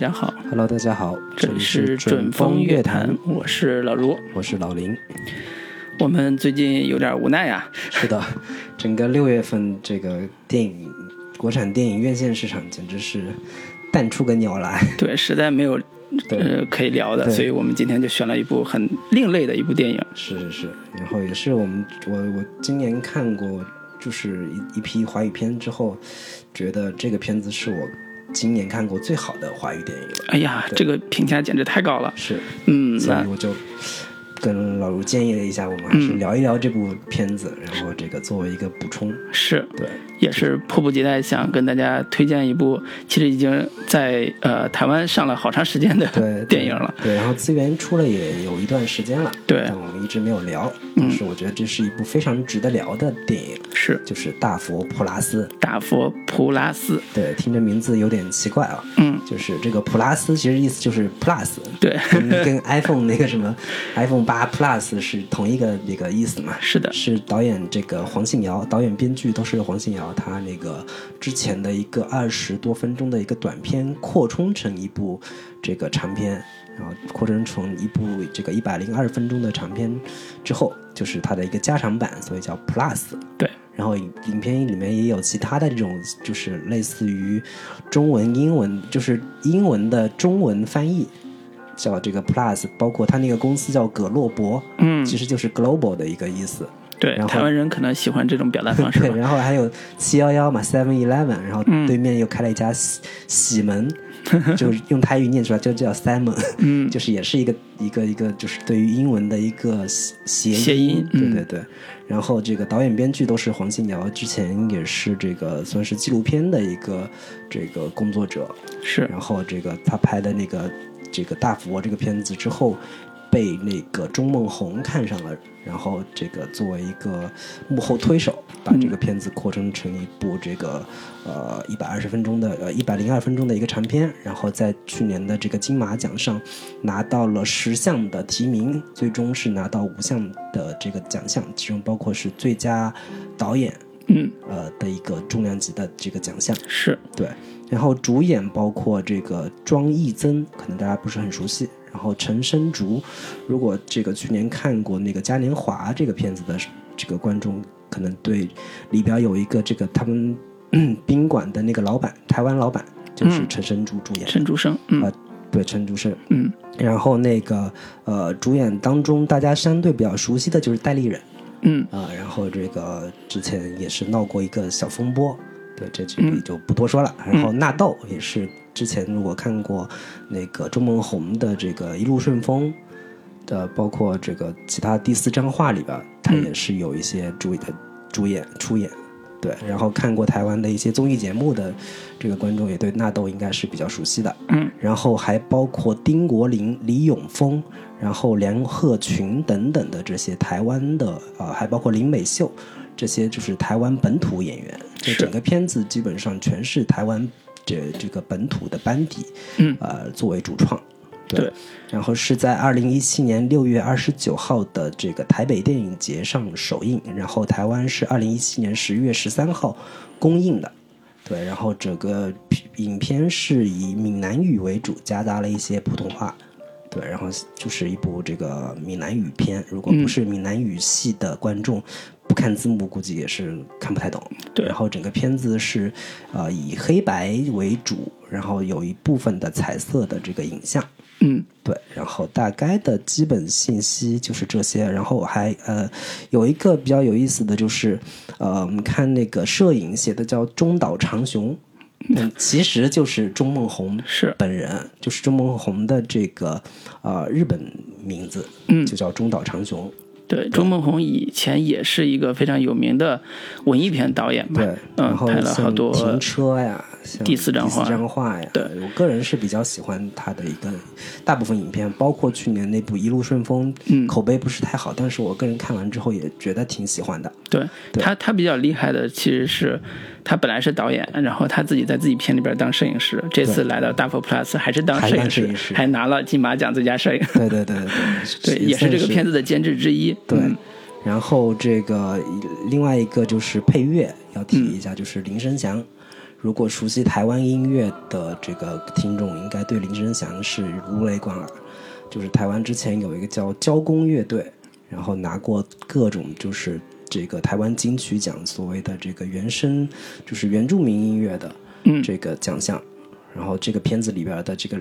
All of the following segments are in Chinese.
大家好，Hello，大家好，这里是准风乐坛，我是老卢。我是老林。我们最近有点无奈啊，是的，整个六月份这个电影国产电影院线市场简直是淡出个鸟来。对，实在没有呃可以聊的，所以我们今天就选了一部很另类的一部电影。是是是，然后也是我们我我今年看过就是一一批华语片之后，觉得这个片子是我今年看过最好的华语电影了。哎呀，这个评价简直太高了。是，嗯，所以我就跟老卢建议了一下，我们还是聊一聊这部片子，然后这个作为一个补充。是对，也是迫不及待想跟大家推荐一部，其实已经在呃台湾上了好长时间的电影了。对，然后资源出了也有一段时间了，对但我们一直没有聊。是我觉得这是一部非常值得聊的电影，是就是《大佛普拉斯》。大佛普拉斯。对，听着名字有点奇怪啊。嗯，就是这个普拉斯，其实意思就是 plus，对，跟 跟 iPhone 那个什么 iPhone 八 Plus 是同一个那个意思嘛。是的，是导演这个黄信尧，导演编剧都是黄信尧，他那个之前的一个二十多分钟的一个短片扩充成一部这个长片，然后扩充成一部这个一百零二分钟的长片之后，就是它的一个加长版，所以叫 Plus。对，然后影影片里面也有其他的这种，就是类似于中文、英文，就是英文的中文翻译，叫这个 Plus，包括他那个公司叫葛洛伯，嗯，其实就是 global 的一个意思。对，然后台湾人可能喜欢这种表达方式 对，然后还有七幺幺嘛，Seven Eleven，然后嗯对面又开了一家喜喜门，就是用台语念出来就叫 Simon，嗯，就是也是一个一个一个就是对于英文的一个谐谐音嗯。对对对。然后这个导演编剧都是黄信尧，之前也是这个算是纪录片的一个这个工作者，是。然后这个他拍的那个这个大佛这个片子之后，被那个钟梦红看上了，然后这个作为一个幕后推手，把这个片子扩充成一部这个呃一百二十分钟的呃一百零二分钟的一个长片，然后在去年的这个金马奖上拿到了十项的提名，最终是拿到五项的这个奖项，其中包括是最佳导演嗯呃的一个重量级的这个奖项。是对，然后主演包括这个庄益增，可能大家不是很熟悉。然后陈升竹，如果这个去年看过那个嘉年华这个片子的这个观众，可能对里边有一个这个他们嗯宾馆的那个老板，台湾老板就是嗯。陈升竹主演，陈竹生，嗯。啊对陈竹生。嗯。然后那个呃主演当中，大家相对比较熟悉的就是戴立忍。嗯。啊，然后这个之前也是闹过一个小风波，对，这这里就不多说了。然后纳豆也是之前如果看过那个周梦红的这个《一路顺风》的，包括这个其他第四张画里边，他也是有一些主的主演出演。对，然后看过台湾的一些综艺节目的这个观众也对纳豆应该是比较熟悉的。嗯然后还包括丁国林、李永峰，然后梁鹤群等等的这些台湾的啊、呃还包括林美秀，这些就是台湾本土演员。这整个片子基本上全是台湾这这个本土的班底，嗯呃，作为主创。对，然后是在二零一七年六月二十九号的这个台北电影节上首映，然后台湾是二零一七年十月十三号公映的。对，然后整个影片是以闽南语为主，夹杂了一些普通话。对，然后就是一部这个闽南语片，如果不是闽南语系的观众，不看字幕估计也是看不太懂。对。然后整个片子是呃以黑白为主，然后有一部分的彩色的这个影像。嗯。对，然后大概的基本信息就是这些，然后还呃有一个比较有意思的就是，呃，我们看那个摄影写的叫中岛长雄，嗯，其实就是钟梦红是。本人，就是钟梦红的这个呃日本名字，嗯。就叫中岛长雄。对，周梦红以前也是一个非常有名的文艺片导演吧？对，嗯，拍了好多停车呀，像第四张画第四张画呀，对我个人是比较喜欢他的一个大部分影片，包括去年那部《一路顺风》，嗯口碑不是太好，但是我个人看完之后也觉得挺喜欢的。对对他，他比较厉害的其实是他本来是导演，然后他自己在自己片里边当摄影师，这次来到大佛 Plus 还是当摄影师，还拿了金马奖最佳摄影，对对对对对，也是这个片子。子的监制之一。对嗯然后这个另外一个就是配乐要提一下，就是林生祥。如果熟悉台湾音乐的这个听众，应该对林声祥是如雷贯耳。就是台湾之前有一个叫交工乐队，然后拿过各种就是这个台湾金曲奖所谓的这个原声，就是原住民音乐的这个奖项。然后这个片子里边的这个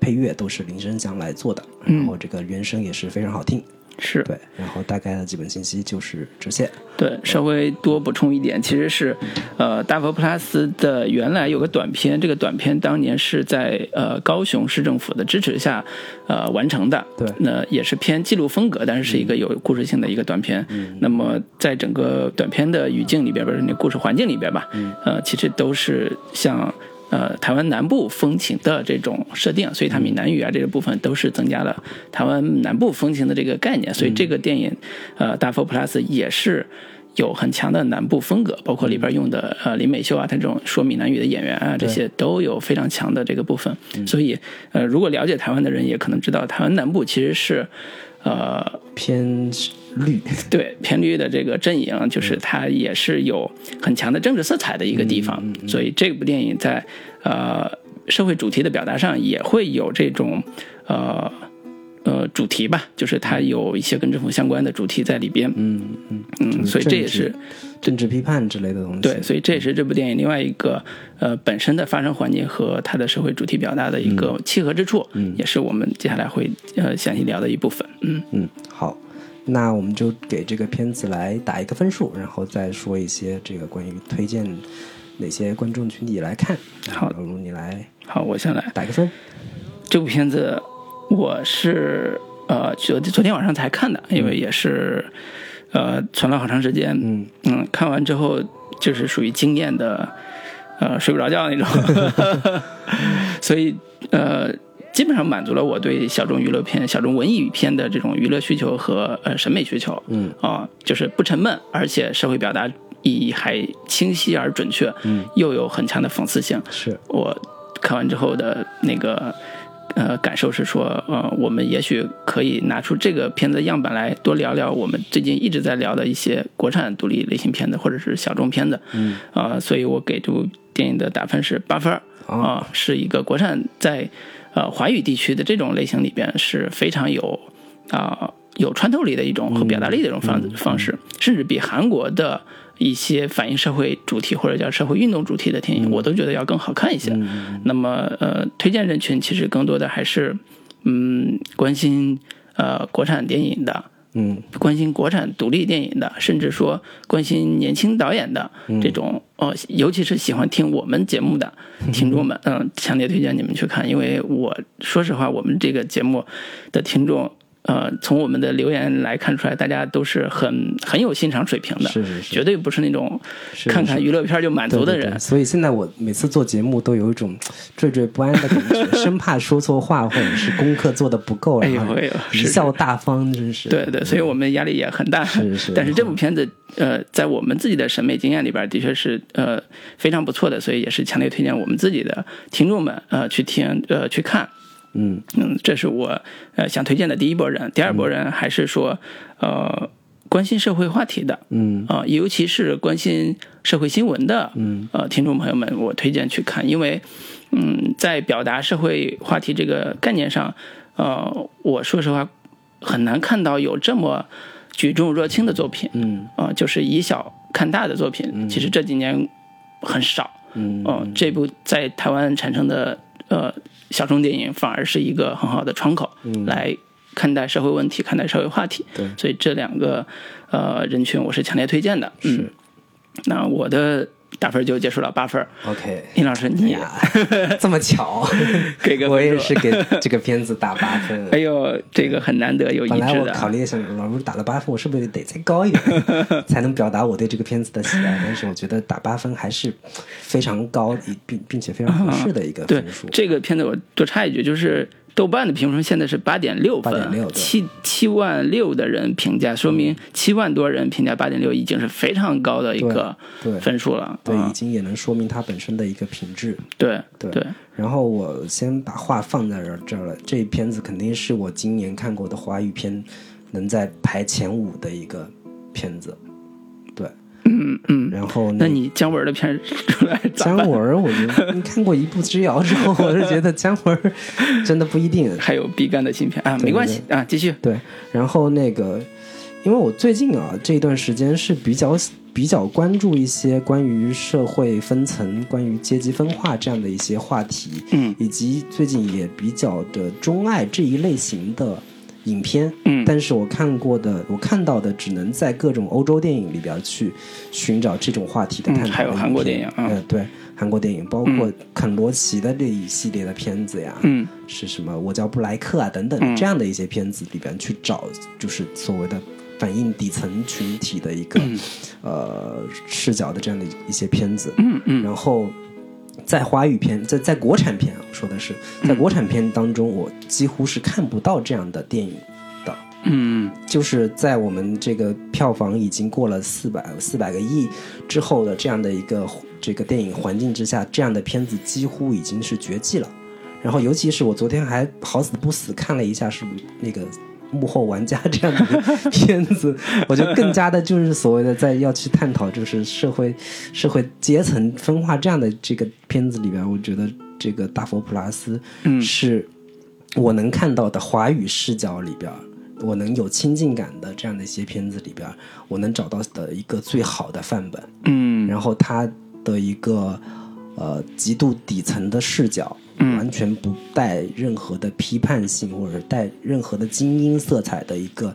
配乐都是林声祥来做的，然后这个原声也是非常好听。是对，然后大概的基本信息就是这些。对，稍微多补充一点，其实是，呃，大佛 plus 的原来有个短片，这个短片当年是在呃高雄市政府的支持下，呃完成的。对那也是偏记录风格，但是是一个有故事性的一个短片。嗯那么在整个短片的语境里边，不是那故事环境里边吧，呃，其实都是像。呃，台湾南部风情的这种设定，所以它闽南语啊这个部分都是增加了台湾南部风情的这个概念，所以这个电影，呃，大佛 plus 也是有很强的南部风格，包括里边用的呃林美秀啊，他这种说闽南语的演员啊，这些都有非常强的这个部分。所以呃，如果了解台湾的人也可能知道，台湾南部其实是呃偏绿，对偏绿的这个阵营，就是它也是有很强的政治色彩的一个地方，所以这部电影在呃社会主题的表达上也会有这种呃呃主题吧，就是它有一些跟政府相关的主题在里边，嗯嗯。嗯，所以这也是政治批判之类的东西。对，所以这也是这部电影另外一个呃本身的发生环境和它的社会主题表达的一个契合之处，嗯，也是我们接下来会呃详细聊的一部分，嗯。嗯，好，那我们就给这个片子来打一个分数，然后再说一些这个关于推荐哪些观众群体来看。好老卢你来好，我先来。打个分。这部片子我是呃昨昨天晚上才看的，因为也是呃存了好长时间，嗯嗯，看完之后就是属于惊艳的，呃睡不着觉那种，所以呃基本上满足了我对小众娱乐片、小众文艺片的这种娱乐需求和呃审美需求，嗯。啊、就是不沉闷，而且社会表达意义还清晰而准确，嗯，又有很强的讽刺性，是。我看完之后的那个呃感受是说，呃，我们也许可以拿出这个片子的样板来多聊聊我们最近一直在聊的一些国产独立类型片子或者是小众片子，嗯。啊、所以我给这部电影的打分是八分啊是一个国产在呃华语地区的这种类型里边是非常有啊、有穿透力的一种和表达力的一种方、方式，甚至比韩国的一些反映社会主题或者叫社会运动主题的电影，我都觉得要更好看一些。那么呃，推荐人群其实更多的还是嗯关心呃国产电影的。嗯。关心国产独立电影的，甚至说关心年轻导演的这种，哦，尤其是喜欢听我们节目的 听众们，嗯，强烈推荐你们去看，因为我说实话，我们这个节目的听众，呃，从我们的留言来看出来，大家都是很很有欣赏水平的，是是是绝对不是那种看看娱乐片就满足的人对对对。所以现在我每次做节目都有一种 惴惴不安的感觉，生怕说错话或者是功课做的不够，哎然后呦哎呦贻笑大方，真是。对对，所以我们压力也很大。是是 但是这部片子，呃，在我们自己的审美经验里边，的确是呃非常不错的，所以也是强烈推荐我们自己的听众们呃去听呃去看。嗯。嗯，这是我呃想推荐的第一波人，第二波人还是说呃关心社会话题的。嗯。啊、尤其是关心社会新闻的，嗯，呃，听众朋友们，我推荐去看，因为，嗯，在表达社会话题这个概念上，呃，我说实话很难看到有这么举重若轻的作品，嗯。啊、就是以小看大的作品，其实这几年很少，嗯。嗯、这部在台湾产生的呃小众电影，反而是一个很好的窗口，来看待社会问题，看待社会话题。对所以这两个呃人群，我是强烈推荐的。嗯，那我的打分就结束了，八分。，OK。林老师，你呀，这么巧，给个 我也是给这个片子打八分。哎呦，这个很难得有一本来致的考虑一下，老师打了八分，我是不是得再高一点，才能表达我对这个片子的喜爱？但是我觉得打八分还是非常高，并并且非常合适的一个分数。这个片子，我多插一句，就是豆瓣的评分现在是八点六分，8.6对七七万六的人评价，说明七万多人评价八点六，已经是非常高的一个分数了。对，啊已经也能说明它本身的一个品质。对对对，然后我先把话放在这儿了，这一片子肯定是我今年看过的华语片能在排前五的一个片子。对，嗯嗯。然后那你姜文的片出来？姜文，我觉得你看过一步之遥之后，我是觉得姜文真的不一定。还有毕赣的新片啊，没关系啊，继续。对，然后那个，因为我最近啊这一段时间是比较比较关注一些关于社会分层、关于阶级分化这样的一些话题，嗯以及最近也比较的钟爱这一类型的影片，嗯。但是我看过的，我看到的只能在各种欧洲电影里边去寻找这种话题的探讨的嗯还有韩国电影嗯。呃，对，韩国电影，包括肯罗奇的这一系列的片子呀，嗯。是什么我叫布莱克啊等等嗯。这样的一些片子里边去找，就是所谓的反映底层群体的一个、呃视角的这样的一些片子，嗯嗯。然后在华语片，在在国产片啊，我说的是在国产片当中，我几乎是看不到这样的电影的。嗯就是在我们这个票房已经过了四百四百个亿之后的这样的一个这个电影环境之下，这样的片子几乎已经是绝迹了。然后，尤其是我昨天还好死不死看了一下，是那个幕后玩家这样的 片子，我觉得更加的就是所谓的在要去探讨就是社会社会阶层分化这样的这个片子里边，我觉得这个大佛普拉斯嗯是我能看到的华语视角里边，我能有亲近感的这样的一些片子里边，我能找到的一个最好的范本。嗯然后他的一个呃极度底层的视角，嗯完全不带任何的批判性或者是带任何的精英色彩的一个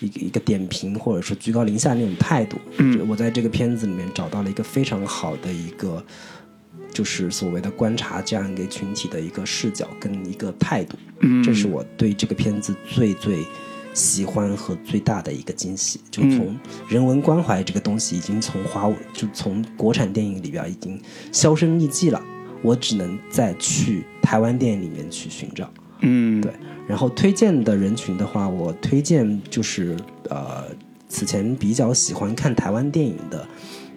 一个一个点评或者说居高临下那种态度。嗯我在这个片子里面找到了一个非常好的一个。就是所谓的观察这样一个群体的一个视角跟一个态度，嗯，这是我对这个片子最最喜欢和最大的一个惊喜。就嗯从人文关怀这个东西，已经从华文就从国产电影里边已经销声匿迹了，我只能再去台湾电影里面去寻找。嗯对，然后推荐的人群的话，我推荐就是呃，此前比较喜欢看台湾电影的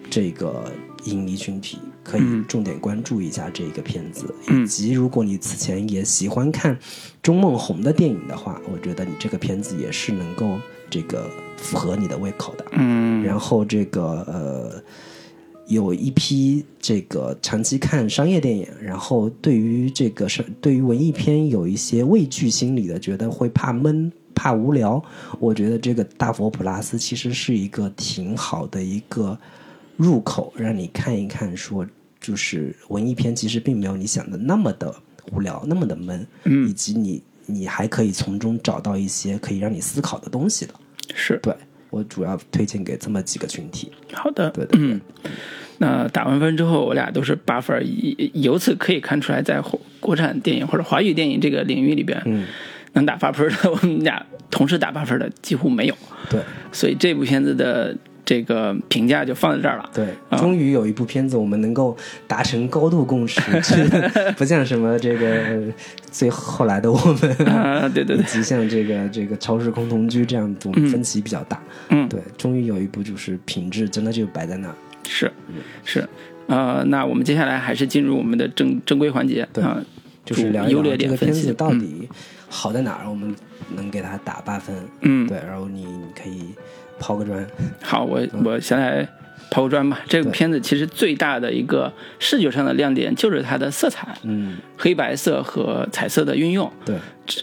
这个影迷群体，可以嗯重点关注一下这个片子。嗯以及如果你此前也喜欢看钟梦红的电影的话，我觉得你这个片子也是能够这个符合你的胃口的。嗯然后这个呃，有一批这个长期看商业电影，然后对于这个是对于文艺片有一些畏惧心理的，觉得会怕闷。怕无聊，我觉得这个大佛普拉斯其实是一个挺好的一个入口，让你看一看说，就是文艺片其实并没有你想的那么的无聊，那么的闷，嗯以及你你还可以从中找到一些可以让你思考的东西的。是对我主要推荐给这么几个群体。好的，嗯。那打完分之后，我俩都是八分儿，由此可以看出来，在国国产电影或者华语电影这个领域里边，嗯，能打八分的，我们俩同时打八分的几乎没有，对。所以这部片子的这个评价就放在这儿了。对，啊终于有一部片子我们能够达成高度共识，不像什么这个最后来的我们，啊，对对对，以及像这个这个超时空同居这样，我们分歧比较大。嗯，对，终于有一部就是品质真的就摆在那儿。是是，呃，那我们接下来还是进入我们的正正规环节对啊，就是优劣聊这个点分析片子到底好在哪儿，我们能给它打八分。嗯，对，然后你你可以抛个砖。好，我我先来抛个砖吧。这个片子其实最大的一个视觉上的亮点就是它的色彩，嗯，黑白色和彩色的运用。对，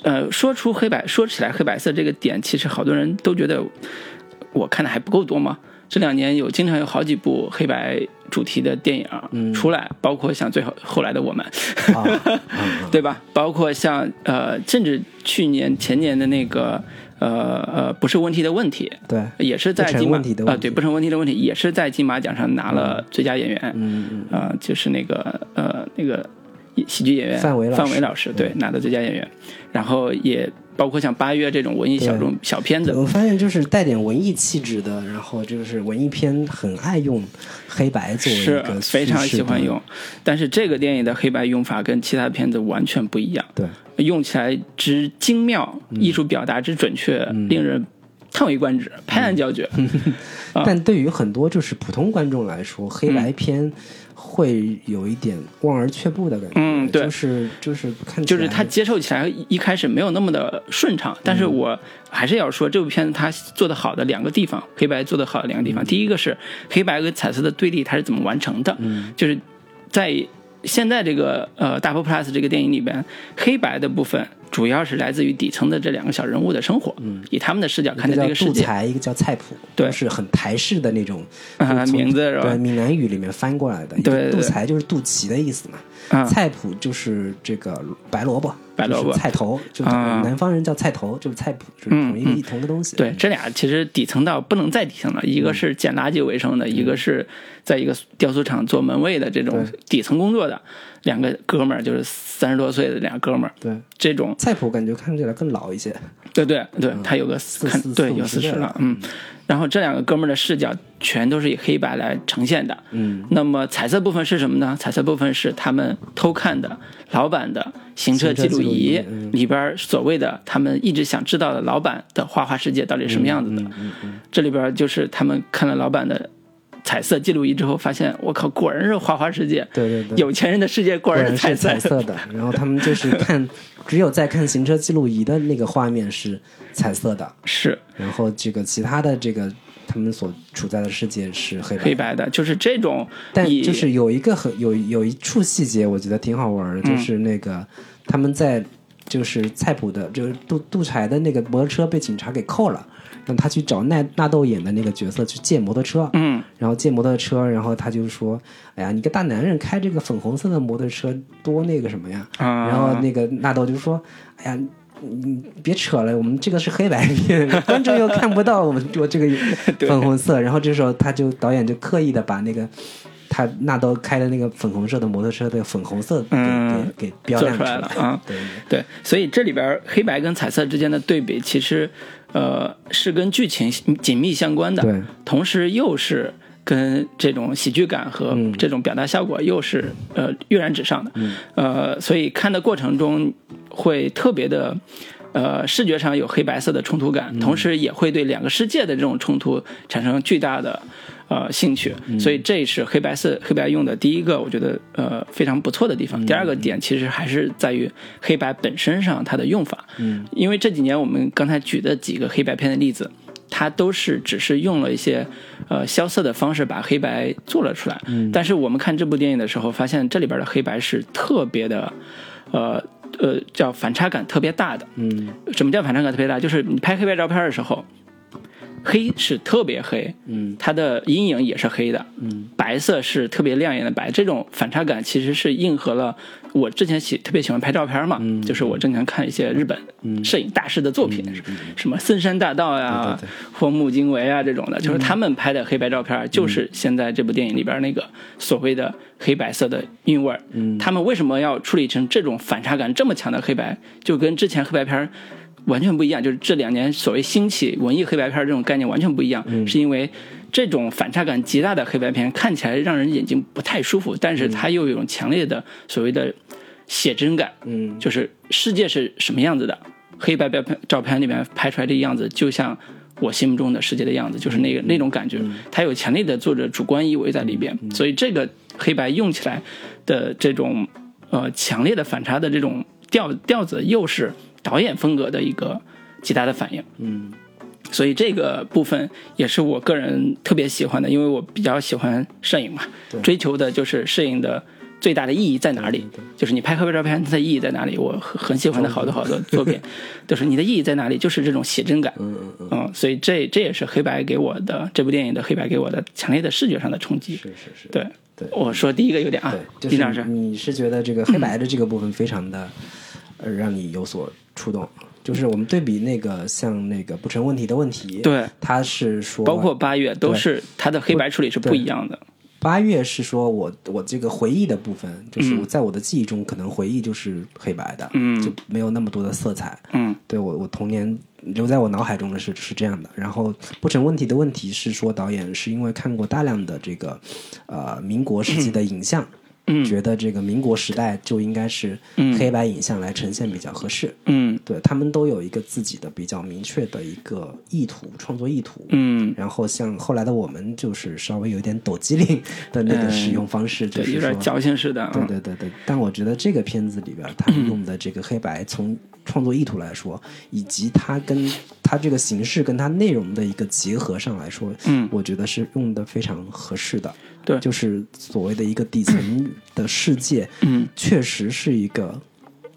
呃，说出黑白，说起来黑白色这个点，其实好多人都觉得我看的还不够多吗？这两年有经常有好几部黑白主题的电影出来，包括像最后后来的我们，对吧？包括像呃，甚至去年前年的那个呃呃不是问题的问题，对，也是在金马啊、对不成问题的问题，也是在金马奖上拿了最佳演员，嗯嗯，啊、就是那个呃那个喜剧演员范伟老师。范伟老师对拿的最佳演员，然后也包括像八月这种文艺小众小片子，我发现就是带点文艺气质的，然后就是文艺片很爱用黑白作为一是个非常喜欢用，但是这个电影的黑白用法跟其他片子完全不一样，对，用起来之精妙，嗯。艺术表达之准确，令人叹为观止，拍案叫绝。啊。但对于很多就是普通观众来说，黑白片会有一点望而却步的感觉。嗯对。就是就是看就是他接受起来一一开始没有那么的顺畅，但是我还是要说这部片子它做的好的两个地方，黑白做的好的两个地方，第一个是黑白跟彩色的对立它是怎么完成的，就是在现在这个呃《大佛 Plus》这个电影里边，黑白的部分主要是来自于底层的这两个小人物的生活，嗯以他们的视角看一个叫待这个世界。杜才，一个叫菜谱，对都是很台式的那种啊 名字是吧对，闽南语里面翻过来的。对杜才就是肚脐的意思嘛，啊菜谱就是这个白萝卜，白萝卜。菜头，就是啊南方人叫菜头，就是菜谱，就是同一个同一个东西。对，这俩其实底层到不能再底层了，一个是捡垃圾为生的，一个是在一个雕塑厂做门卫的这种对。底层工作的两个哥们儿，就是三十多岁的两个哥们儿，对，这种。菜谱感觉看起来更老一些。对对对，他有个看四四对有四十了四十了，嗯，然后这两个哥们儿的视角全都是以黑白来呈现的，嗯，那么彩色部分是什么呢？彩色部分是他们偷看的老板的行车记录仪里边儿所谓的他们一直想知道的老板的花花世界到底是什么样子的。嗯嗯这里边儿就是他们看了老板的彩色记录仪之后，发现我靠，果然是花花世界，对对对，有钱人的世界果果然是彩色的。然后他们就是看，只有在看行车记录仪的那个画面是彩色的，是然后这个其他的这个他们所处在的世界是黑白。黑白的，就是这种但就是有一个很有有一处细节，我觉得挺好玩的，嗯就是那个他们在就是菜谱的，就是杜杜柴的那个摩托车被警察给扣了，让他去找纳纳豆演的那个角色去借摩托车，嗯然后借摩托车，然后他就说：“哎呀，你个大男人开这个粉红色的摩托车多那个什么呀？”啊，然后那个纳豆就说：“哎呀。”你别扯了，我们这个是黑白片，观众又看不到我们我这个 粉红色。然后这时候他就导演就刻意的把那个他纳豆开的那个粉红色的摩托车的粉红色给、嗯给给标亮出来了啊。对对对，所以这里边黑白跟彩色之间的对比，其实呃是跟剧情紧密相关的，对同时又是跟这种喜剧感和嗯这种表达效果又是、呃跃然纸上的，呃，所以看的过程中会特别的。呃，视觉上有黑白色的冲突感，同时也会对两个世界的这种冲突产生巨大的呃兴趣，所以这是黑白色黑白用的第一个，我觉得呃非常不错的地方。第二个点其实还是在于黑白本身上它的用法，嗯，因为这几年我们刚才举的几个黑白片的例子，它都是只是用了一些呃萧瑟的方式把黑白做了出来，嗯，但是我们看这部电影的时候，发现这里边的黑白是特别的，呃呃叫反差感特别大的，嗯。什么叫反差感特别大？就是你拍黑白照片的时候，黑是特别黑，嗯。它的阴影也是黑的，嗯。白色是特别亮眼的白。这种反差感其实是应和了我之前喜特别喜欢拍照片嘛，嗯。就是我经常看一些日本摄影大师的作品，什么森山大道呀、对对对。荒木经惟啊这种的，就是他们拍的黑白照片，就是现在这部电影里边那个所谓的黑白色的韵味儿。嗯。他们为什么要处理成这种反差感这么强的黑白？就跟之前黑白片儿完全不一样，就是这两年所谓兴起文艺黑白片这种概念完全不一样，嗯。是因为这种反差感极大的黑白片看起来让人眼睛不太舒服，但是它又有一种强烈的所谓的写真感，嗯。就是世界是什么样子的，黑白照片照片里面拍出来的样子，就像我心目中的世界的样子，就是那个那种感觉，它有强烈的作者主观意味在里边，所以这个黑白用起来的这种呃强烈的反差的这种调调子，又是导演风格的一个极大的反应。嗯所以这个部分也是我个人特别喜欢的，因为我比较喜欢摄影嘛，追求的就是摄影的最大的意义在哪里？就是你拍黑白照片它的意义在哪里？我很很喜欢的好多好多作品，就是你的意义在哪里？就是这种写真感。嗯嗯嗯，嗯，所以这这也是黑白给我的这部电影的黑白给我的强烈的视觉上的冲击。是是是，对，对我说第一个优点啊对，，就丁老师，你是觉得这个黑白的这个部分非常的，呃，让你有所触动。就是我们对比那个像那个不成问题的问题，，对，他是说包括八月都是他的黑白处理是不一样的。八月是说我我这个回忆的部分，就是嗯我在我的记忆中，可能回忆就是黑白的，嗯就没有那么多的色彩。嗯对我我童年留在我脑海中的是是这样的。然后不成问题的问题是说导演是因为看过大量的这个呃民国时期的影像，嗯觉得这个民国时代就应该是嗯黑白影像来呈现比较合适。嗯对他们都有一个自己的比较明确的一个意图，创作意图。嗯，然后像后来的我们，就是稍微有点抖机灵的那个使用方式，就，是说有点矫情似的。对嗯对对对，但我觉得这个片子里边，他们用的这个黑白，从创作意图来说，以及它跟它这个形式跟它内容的一个结合上来说，嗯我觉得是用的非常合适的。对。就是所谓的一个底层的世界，嗯。确实是一个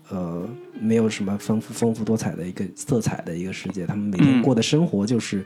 呃没有什么丰富丰富多彩的一个色彩的一个世界，他们每天嗯。过的生活就是。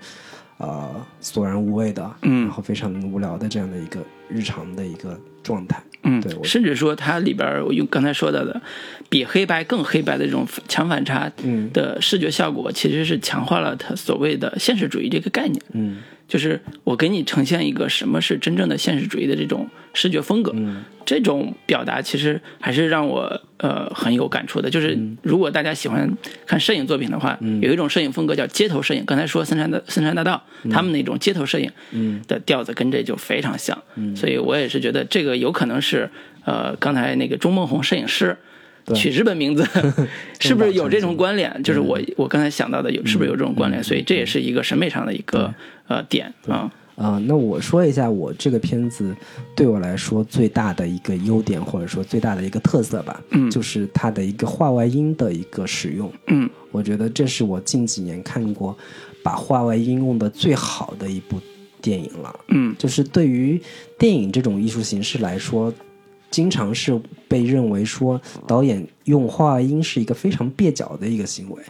呃，索然无味的，嗯。然后非常无聊的这样的一个日常的一个状态，嗯对，我甚至说它里边儿我用刚才说到的，比黑白更黑白的这种强反差嗯。的视觉效果，其实是强化了它所谓的现实主义这个概念。嗯就是我给你呈现一个什么是真正的现实主义的这种视觉风格，嗯这种表达其实还是让我呃很有感触的。就是如果大家喜欢看摄影作品的话，有一种摄影风格叫街头摄影。刚才说森山的森山大道，他们那种街头摄影嗯的调子跟这就非常像，所以我也是觉得这个有可能是呃刚才那个钟梦红摄影师。取日本名字 是不是有这种关联？就是我我刚才想到的有是不是有这种关联？所以这也是一个审美上的一个呃点啊。啊、那我说一下我这个片子对我来说最大的一个优点，或者说最大的一个特色吧，嗯就是它的一个画外音的一个使用。嗯我觉得这是我近几年看过把画外音用的最好的一部电影了。嗯就是对于电影这种艺术形式来说，经常是被认为说导演用话音是一个非常蹩脚的一个行为。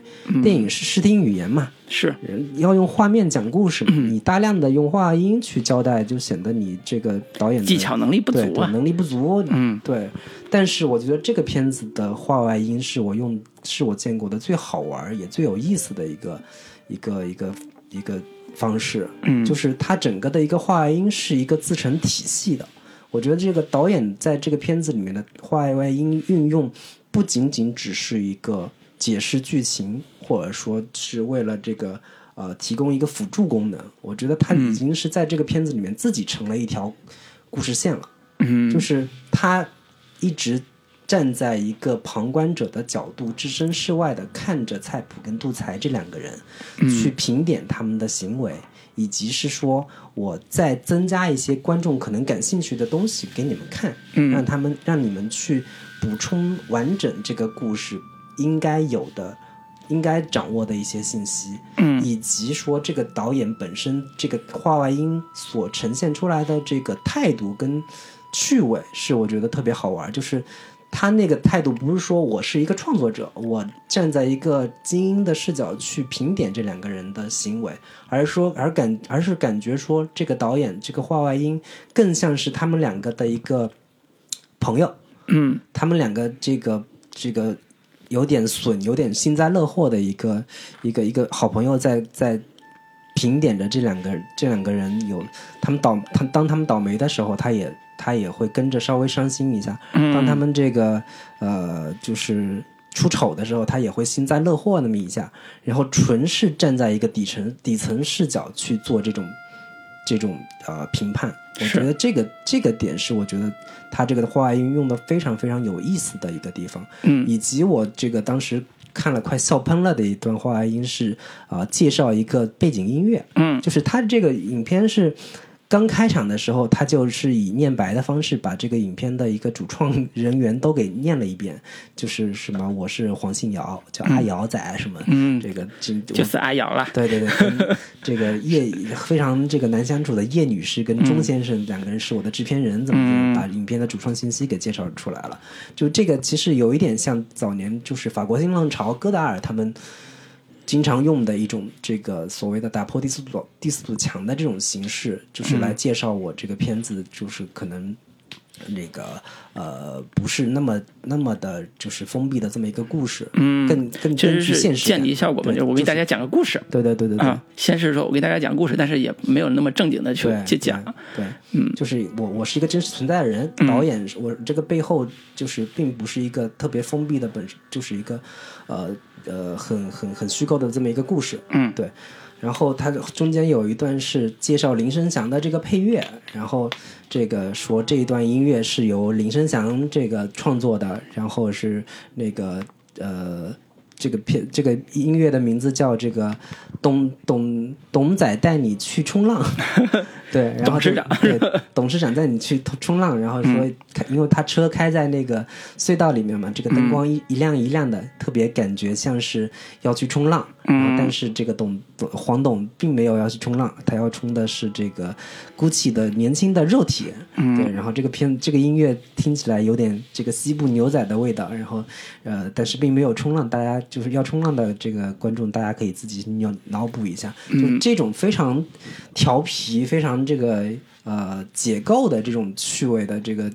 电影是视听语言嘛，是要用画面讲故事，你大量的用话音去交代，就显得你这个导演技巧能力不足啊。对能力不足。嗯对，但是我觉得这个片子的画外音是我用是我见过的最好玩也最有意思的一个一个一个一个方式。嗯就是它整个的一个画外音是一个自成体系的。我觉得这个导演在这个片子里面的画外音运用，不仅仅只是一个解释剧情，或者说是为了这个呃提供一个辅助功能。我觉得他已经是在这个片子里面自己成了一条故事线了。嗯就是他一直站在一个旁观者的角度，置身事外的看着菜谱跟杜才这两个人，去评点他们的行为，以及是说我再增加一些观众可能感兴趣的东西给你们看，嗯让他们让你们去补充完整这个故事应该有的。应该掌握的一些信息，嗯以及说这个导演本身这个画外音所呈现出来的这个态度跟趣味，是我觉得特别好玩。就是他那个态度不是说我是一个创作者，我站在一个精英的视角去评点这两个人的行为，而是说而感而是感觉说这个导演这个画外音更像是他们两个的一个朋友，嗯。他们两个这个这个有点损、有点幸灾乐祸的一个一个一个好朋友在在评点着这两个这两个人有他们倒他当他们倒霉的时候，他也他也会跟着稍微伤心一下；当他们这个呃就是出丑的时候，他也会幸灾乐祸那么一下，然后纯是站在一个底层底层视角去做这种这种呃评判。我觉得这个这个点是我觉得他这个画外音用的非常非常有意思的一个地方，嗯。以及我这个当时看了快笑喷了的一段话外音是啊、介绍一个背景音乐，嗯。就是他这个影片是刚开场的时候，他就是以念白的方式把这个影片的一个主创人员都给念了一遍，就是什么我是黄信尧，叫阿尧仔什么，嗯，这个就就是阿尧了。对对对，这个叶非常这个难相处的叶女士跟钟先生两个人是我的制片人，怎么怎么把影片的主创信息给介绍出来了？就这个其实有一点像早年就是法国新浪潮戈达尔他们经常用的一种这个所谓的打破第四堵第四堵墙的这种形式，就是来介绍我这个片子，就是可能那个呃不是那么那么的，就是封闭的这么一个故事，嗯，更更其实现实感间离效果嘛，就我给大家讲个故事。对对对对对。啊，先是说我给大家讲故事，但是也没有那么正经的去去讲，对，嗯，就是我我是一个真实存在的人，嗯。导演是我这个背后就是并不是一个特别封闭的本，就是一个呃呃很很很虚构的这么一个故事，嗯对。然后它中间有一段是介绍林声祥的这个配乐，然后这个说这一段音乐是由林声祥这个创作的，然后是那个呃这个片这个音乐的名字叫这个董董董仔带你去冲浪，对，然后董事长对董事长带你去冲冲浪，然后说开，因为他车开在那个隧道里面嘛，这个灯光一、一亮一亮的，特别感觉像是要去冲浪，但是这个董董黄董并没有要去冲浪，他要冲的是这个 GUCCI 的年轻的肉体，对，然后这个片这个音乐听起来有点这个西部牛仔的味道，然后呃，但是并没有冲浪，大家就是要冲浪的这个观众，大家可以自己脑脑补一下，就这种非常调皮、非常这个呃解构的这种趣味的这个。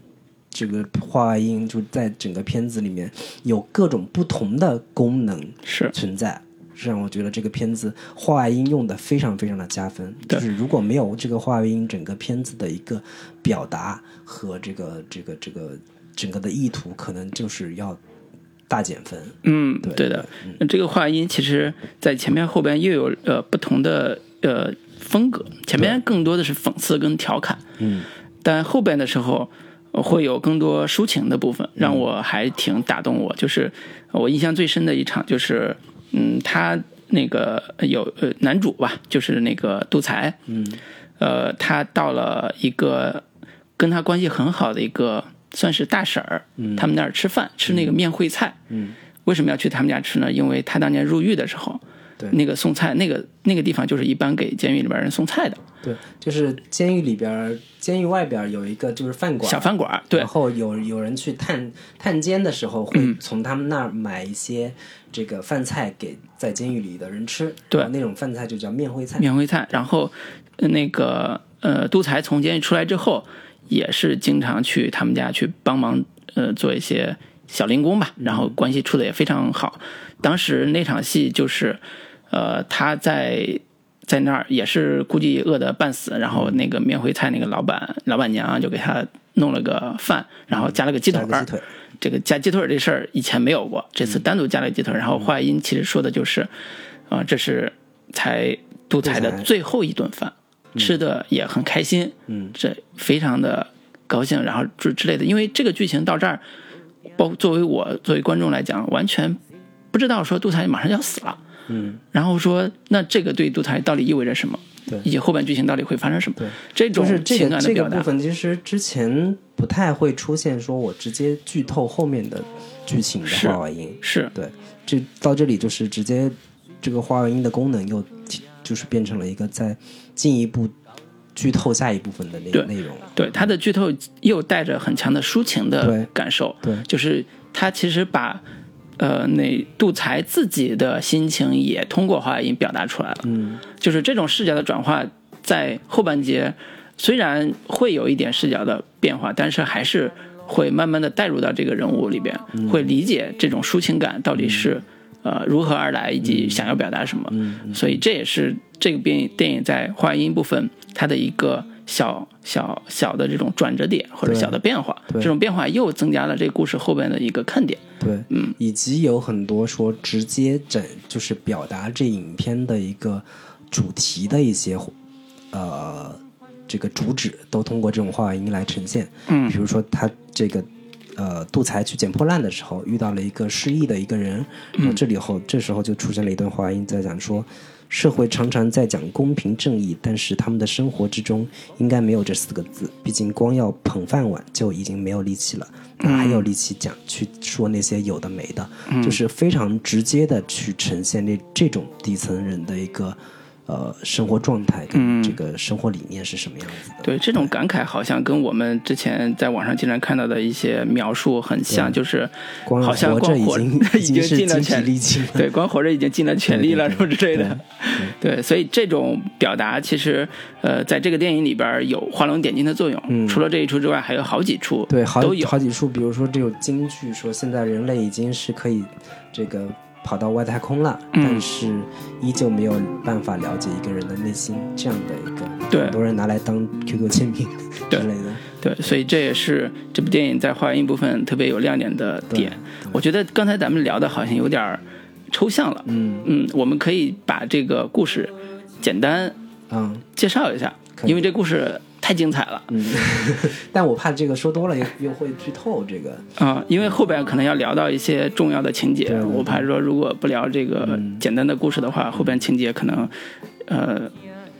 这个话外音就在整个片子里面有各种不同的功能是存在，是让我觉得这个片子话外音用的非常非常的加分。对就是如果没有这个话外音，整个片子的一个表达和这个这个这个整个的意图，可能就是要大减分。嗯，对对的。那这个话音其实，在前面后边又有呃不同的呃风格，前面更多的是讽刺跟调侃，嗯，但后边的时候呃会有更多抒情的部分，让我还挺打动我。就是呃我印象最深的一场，就是嗯，他那个有呃男主吧，就是那个杜才，嗯，呃，他到了一个跟他关系很好的一个算是大婶儿，嗯。他们那儿吃饭，吃那个面烩菜，嗯，为什么要去他们家吃呢？因为他当年入狱的时候，对那个送菜，那个那个地方就是一般给监狱里边人送菜的对，就是监狱里边，监狱外边有一个就是饭馆，小饭馆，对然，后有有人去探探监的时候，会从他们那儿买一些这个饭菜给在监狱里的人吃。对那种饭菜就叫面烩菜。面烩菜。然后呃那个呃，杜才从监狱出来之后，也是经常去他们家去帮忙，呃，做一些小零工吧。然后关系处的也非常好。当时那场戏就是，呃，他在。在那儿也是估计饿得半死，然后那个面烩菜那个老板老板娘就给他弄了个饭，然后加了个鸡腿儿，这个加鸡腿儿这事儿以前没有过，这次单独加了鸡腿儿。然后话音其实说的就是，啊、这是才杜才的最后一顿饭，吃的也很开心，嗯，这非常的高兴，然后之之类的。因为这个剧情到这儿，包作为我作为观众来讲，完全不知道说杜才马上要死了，嗯，然后说那这个对杜才到底意味着什么？对以及后半剧情到底会发生什么？对，这种就是这情个这个部分，其实之前不太会出现，说我直接剧透后面的剧情的是话外音。是对，这到这里就是直接这个话外音的功能又就是变成了一个在进一步剧透下一部分的那个内容。对它的剧透又带着很强的抒情的感受，对。就是他其实把呃那杜才自己的心情也通过话外音表达出来了，嗯，就是这种视角的转化，在后半节虽然会有一点视角的变化，但是还是会慢慢的带入到这个人物里边，嗯。会理解这种抒情感到底是。呃，如何而来，以嗯及想要表达什么，所以这也是这个电影电影在话外音部分它的一个小小小的这种转折点或者小的变化，这种变化又增加了这个故事后边的一个看点。对，嗯，以及有很多说直接展就是表达这影片的一个主题的一些呃这个主旨，都通过这种话外音来呈现。嗯比如说他这个呃杜才去捡破烂的时候，遇到了一个失忆的一个人，然后这里后这时候就出现了一段话音，在讲说。社会常常在讲公平正义，但是他们的生活之中应该没有这四个字。毕竟光要捧饭碗就已经没有力气了，哪还有力气讲去说那些有的没的？就是非常直接的去呈现那这种底层人的一个呃生活状态跟这个生活理念是什么样子的。对，这种感慨好像跟我们之前在网上经常看到的一些描述很像，就是光好像光活着已经 尽了全力。对，光活着已经尽了全力了，什么之类的。对，所以这种表达其实，呃，在这个电影里边有画龙点睛的作用。除了这一处之外，还有好几处，嗯对，好都有。好几处，比如说这有京剧说现在人类已经是可以这个跑到外太空了，嗯。但是依旧没有办法了解一个人的内心，这样的一个，对。很多人拿来当 QQ 签名之类的。对，所以这也是这部电影在画音部分特别有亮点的点。我觉得刚才咱们聊的好像有点儿抽象了。嗯。嗯，我们可以把这个故事简单嗯。介绍一下，因为这故事太精彩了嗯，但我怕这个说多了又又会剧透这个。啊、因为后边可能要聊到一些重要的情节，对对对我怕说如果不聊这个嗯简单的故事的话，后边情节可能呃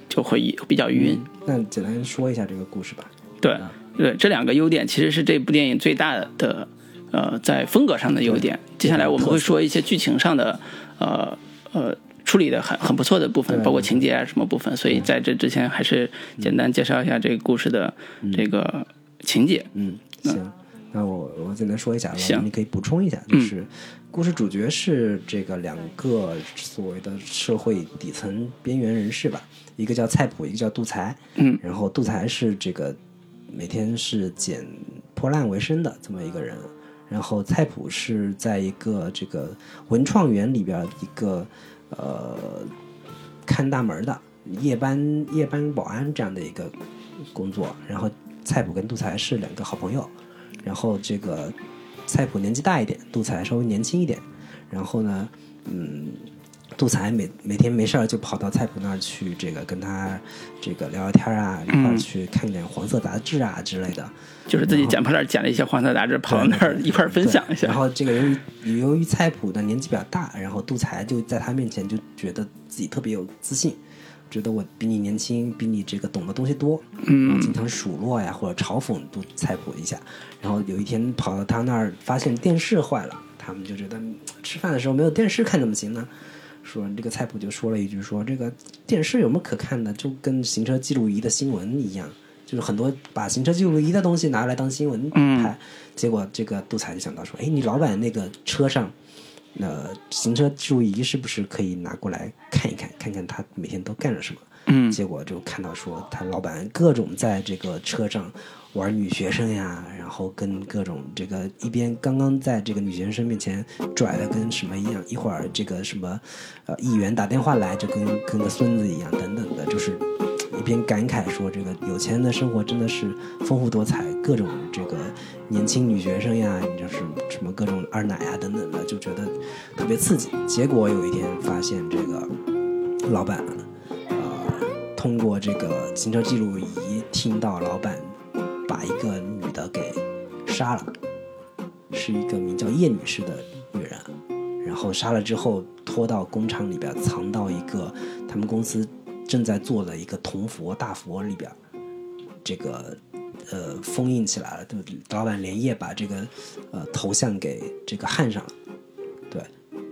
就会比较晕。那简单说一下这个故事吧。对对，这两个优点其实是这部电影最大的呃在风格上的优点。接下来我们会说一些剧情上的呃呃处理的很很不错的部分，包括情节啊什么部分。所以在这之前还是简单介绍一下这个故事的这个情节。嗯，行，那我我简单说一下，行你可以补充一下，就是故事主角是这个两个所谓的社会底层边缘人士吧，一个叫菜谱，一个叫杜才。嗯，然后杜才是这个每天是捡破烂为生的这么一个人，然后菜谱是在一个这个文创园里边一个呃看大门的夜班夜班保安这样的一个工作，然后菜谱跟杜才是两个好朋友，然后这个菜谱年纪大一点，杜才稍微年轻一点，然后呢，嗯。杜才每每天没事儿就跑到菜谱那儿去，这个跟他这个聊聊天啊，一块儿去看点黄色杂志啊之类的。就是自己捡破烂捡了一些黄色杂志，跑到那儿一块儿分享一下。然后这个由于由于菜谱的年纪比较大，然后杜才就在他面前就觉得自己特别有自信，觉得我比你年轻，比你这个懂的东西多，嗯，经常数落呀或者嘲讽杜菜谱一下。然后有一天跑到他那儿，发现电视坏了，他们就觉得嗯吃饭的时候没有电视看怎么行呢？说这个菜谱就说了一句说这个电视有什么可看的，就跟行车记录仪的新闻一样。就是很多把行车记录仪的东西拿来当新闻拍，结果这个杜才就想到说，哎，你老板那个车上，呃，行车记录仪是不是可以拿过来看一看，看看他每天都干了什么？嗯，结果就看到说他老板各种在这个车上玩女学生呀，然后跟各种这个一边刚刚在这个女学生面前拽的跟什么一样，一会儿这个什么呃议员打电话来就跟跟个孙子一样等等的，就是一边感慨说这个有钱人的生活真的是丰富多彩，各种这个年轻女学生呀，你就是什么各种二奶啊等等的，就觉得特别刺激。结果有一天发现这个老板。通过这个行车记录仪听到老板把一个女的给杀了，是一个名叫叶女士的女人，然后杀了之后拖到工厂里边藏到一个他们公司正在做的一个铜佛大佛里边，这个呃封印起来了，就老板连夜把这个呃头像给这个焊上了，对。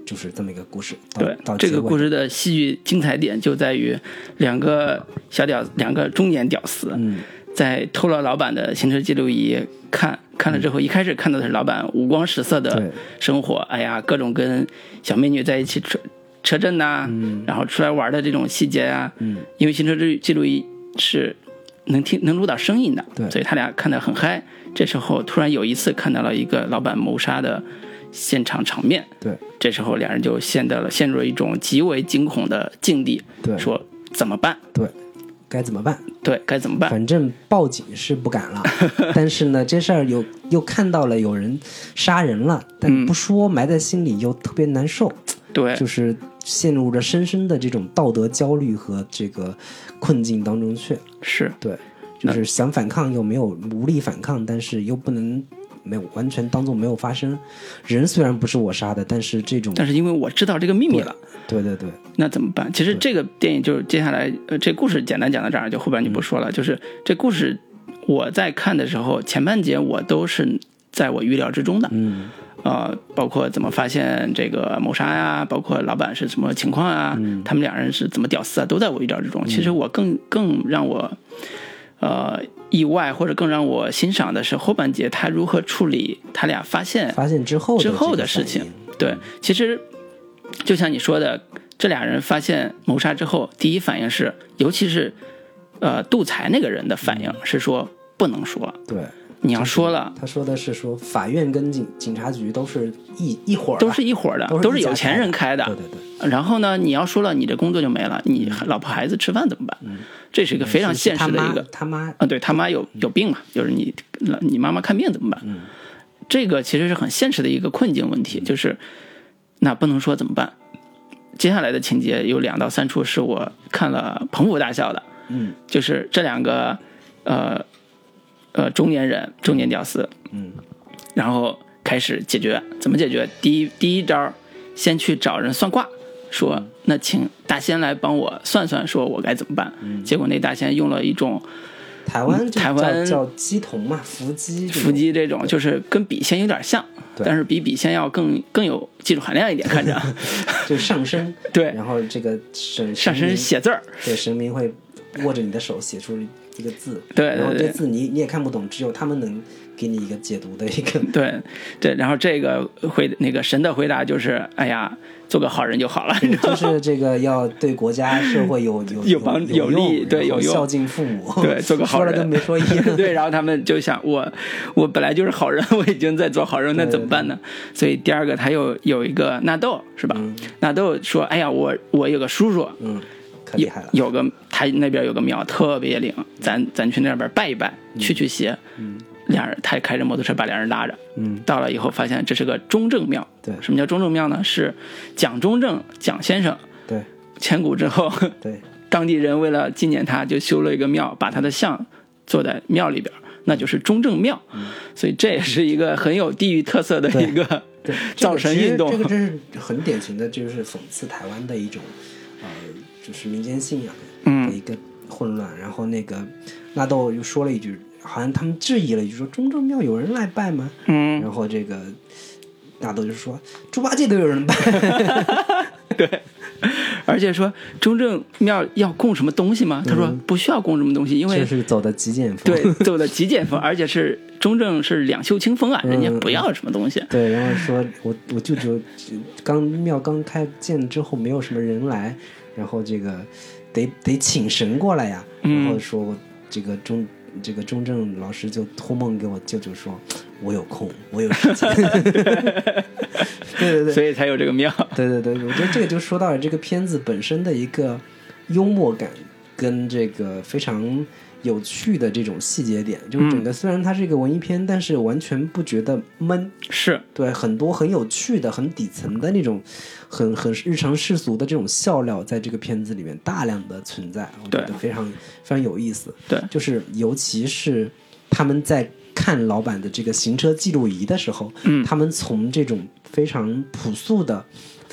就是这么一个故事。对，这个故事的戏剧精彩点就在于两个小屌，两个中年屌丝，嗯，在偷了老板的行车记录仪看，看了之后，一开始看到的是老板五光十色的生活，哎呀，各种跟小美女在一起车车震呐、啊，嗯，然后出来玩的这种细节啊，嗯，因为行车记录仪是能听能录到声音的，对，所以他俩看得很嗨。这时候突然有一次看到了一个老板谋杀的。现场场面，对，这时候两人就陷到了陷入了一种极为惊恐的境地，对，说怎么办？对，该怎么办？对，该怎么办？反正报警是不敢了，但是呢，这事儿有又看到了有人杀人了，但不说，埋在心里又特别难受，对，就是陷入着深深的这种道德焦虑和这个困境当中去。是对，就是想反抗又没有无力反抗，但是又不能。没有完全当做没有发生，人虽然不是我杀的，但是这种，但是因为我知道这个秘密了，对对对，那怎么办？其实这个电影就是接下来，呃，这故事简单讲到这儿，就后边就不说了。嗯、就是这故事我在看的时候，前半节我都是在我预料之中的。嗯呃，包括怎么发现这个谋杀呀，包括老板是什么情况啊，他们两人是怎么屌丝啊，都在我预料之中。其实我更更让我呃意外或者更让我欣赏的是后半节他如何处理他俩发现发现之后之后的的事情。对，其实就像你说的，这俩人发现谋杀之后，第一反应是，尤其是呃杜才那个人的反应是说不能说，对。你要说了。他说的是说，法院跟警警察局都是一一伙儿的，都是一伙儿的，都是有钱人开的。对对对，然后呢，你要说了，你这工作就没了，你老婆孩子吃饭怎么办？这是一个非常现实的一个是他妈，啊，对他妈有有病嘛，就是你你妈妈看病怎么办？这个其实是很现实的一个困境问题，就是那不能说怎么办？接下来的情节有两到三处是我看了捧腹大笑的，嗯。就是这两个呃呃中年人中年屌丝，嗯。然后开始解决，怎么解决？第一第一招，先去找人算卦，说那请大仙来帮我算算，说我该怎么办。结果那大仙用了一种台湾台湾叫叫鸡童嘛，伏击伏击这种，就是跟笔仙有点像，对。但是比笔仙要更更有技术含量一点，看着。就上身，对。然后这个神上身写字儿，对神明会握着你的手写出一个字，对然后这字你你也看不懂，只有他们能给你一个解读的一个，对对，然后这个回那个神的回答就是，哎呀，做个好人就好了？就是这个要对国家社会有有 有帮有有利用对有用孝敬父母，对，做个 好人，说了跟没说一样，对，然后他们就想，我我本来就是好人，我已经在做好人，那怎么办呢？所以第二个他又有一个纳豆是吧？纳豆说，哎呀，我我有个叔叔，嗯，可厉有害了，有个他那边有个庙特别灵，咱咱去那边拜一拜，去去邪。嗯。俩人他开着摩托车把俩人拉着，嗯，到了以后发现这是个中正庙。对。什么叫中正庙呢？是蒋中正蒋先生。对。千古之后，对，当地人为了纪念他，就修了一个庙，把他的像坐在庙里边，那就是中正庙。所以这也是一个很有地域特色的一个对，造神运动。这个真是很典型的，就是讽刺台湾的一种，呃，就是民间信仰嗯的一个混乱。然后那个纳豆又说了一句，好像他们质疑了一句，说中正庙有人来拜吗？嗯，然后这个纳豆就说，猪八戒都有人拜，对而且说中正庙要供什么东西吗？他说不需要供什么东西，因为这是走的极简风。对走的极简风，而且是中正是两袖清风啊，人家嗯不要什么东西。对，然后说我我舅舅刚庙刚开建之后没有什么人来，然后这个得得请神过来呀，然后说这个中这个中正老师就托梦给我舅舅说，我有空，我有时间。对对对所以才有这个庙。对对对，我觉得这个就说到了这个片子本身的一个幽默感跟这个非常有趣的这种细节点，就是整个虽然它是一个文艺片，但是完全不觉得闷。是，对，很多很有趣的、很底层的那种、很很日常世俗的这种笑料，在这个片子里面大量的存在，我觉得非常非常有意思。对。就是尤其是他们在看老板的这个行车记录仪的时候，嗯。他们从这种非常朴素的、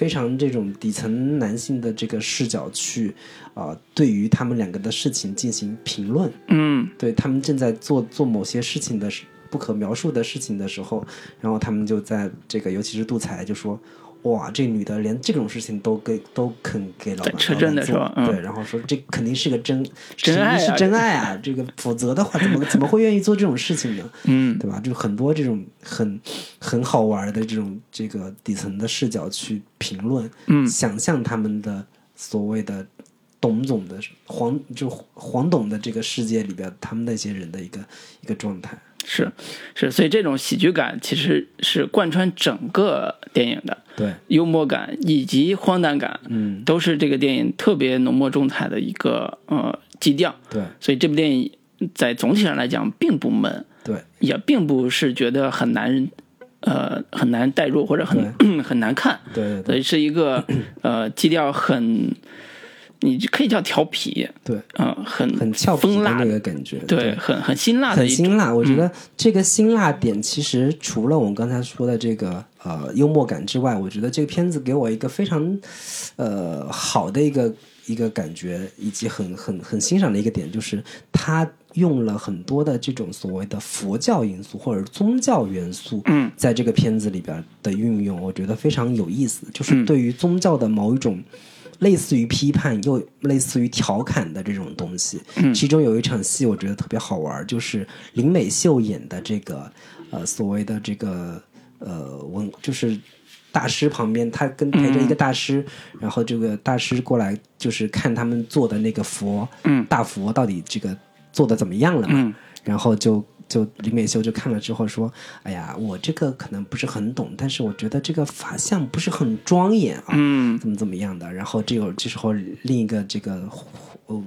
非常这种底层男性的这个视角去啊、对于他们两个的事情进行评论。嗯，对他们正在做做某些事情的时不可描述的事情的时候，然后他们就在这个，尤其是杜才就说。哇，这女的连这种事情都给都肯给老板在车震的对，然后说这肯定是个真真爱啊是真爱啊，这个否则的话怎么怎么会愿意做这种事情呢？嗯，对吧？就很多这种很很好玩的这种这个底层的视角去评论，嗯想象他们的所谓的董总的黄就黄董的这个世界里边，他们那些人的一个一个状态。是是，所以这种喜剧感其实是贯穿整个电影的，对，幽默感以及荒诞感，嗯，都是这个电影特别浓墨重彩的一个呃基调。对所以这部电影在总体上来讲并不闷，对也并不是觉得很难，呃，很难代入或者很 很难看，对对对所以是一个呃基调很，你可以叫调皮，对，嗯、很很俏皮的那个感觉，对，很很辛辣的，很辛辣。我觉得这个辛辣点，其实除了我们刚才说的这个呃幽默感之外，我觉得这个片子给我一个非常呃好的一个一个感觉，以及很很很欣赏的一个点，就是他用了很多的这种所谓的佛教因素或者宗教元素，嗯，在这个片子里边的运用，我觉得非常有意思，嗯就是对于宗教的某一种。类似于批判又类似于调侃的这种东西，嗯。其中有一场戏我觉得特别好玩，就是林美秀演的这个呃所谓的这个呃文就是大师旁边，他跟陪着一个大师，然后这个大师过来就是看他们做的那个佛，嗯。大佛到底这个做的怎么样了嘛，嗯。然后就就林美秀就看了之后说：“哎呀，我这个可能不是很懂，但是我觉得这个法相不是很庄严啊，嗯怎么怎么样的。”然后这有这时候另一个这个呃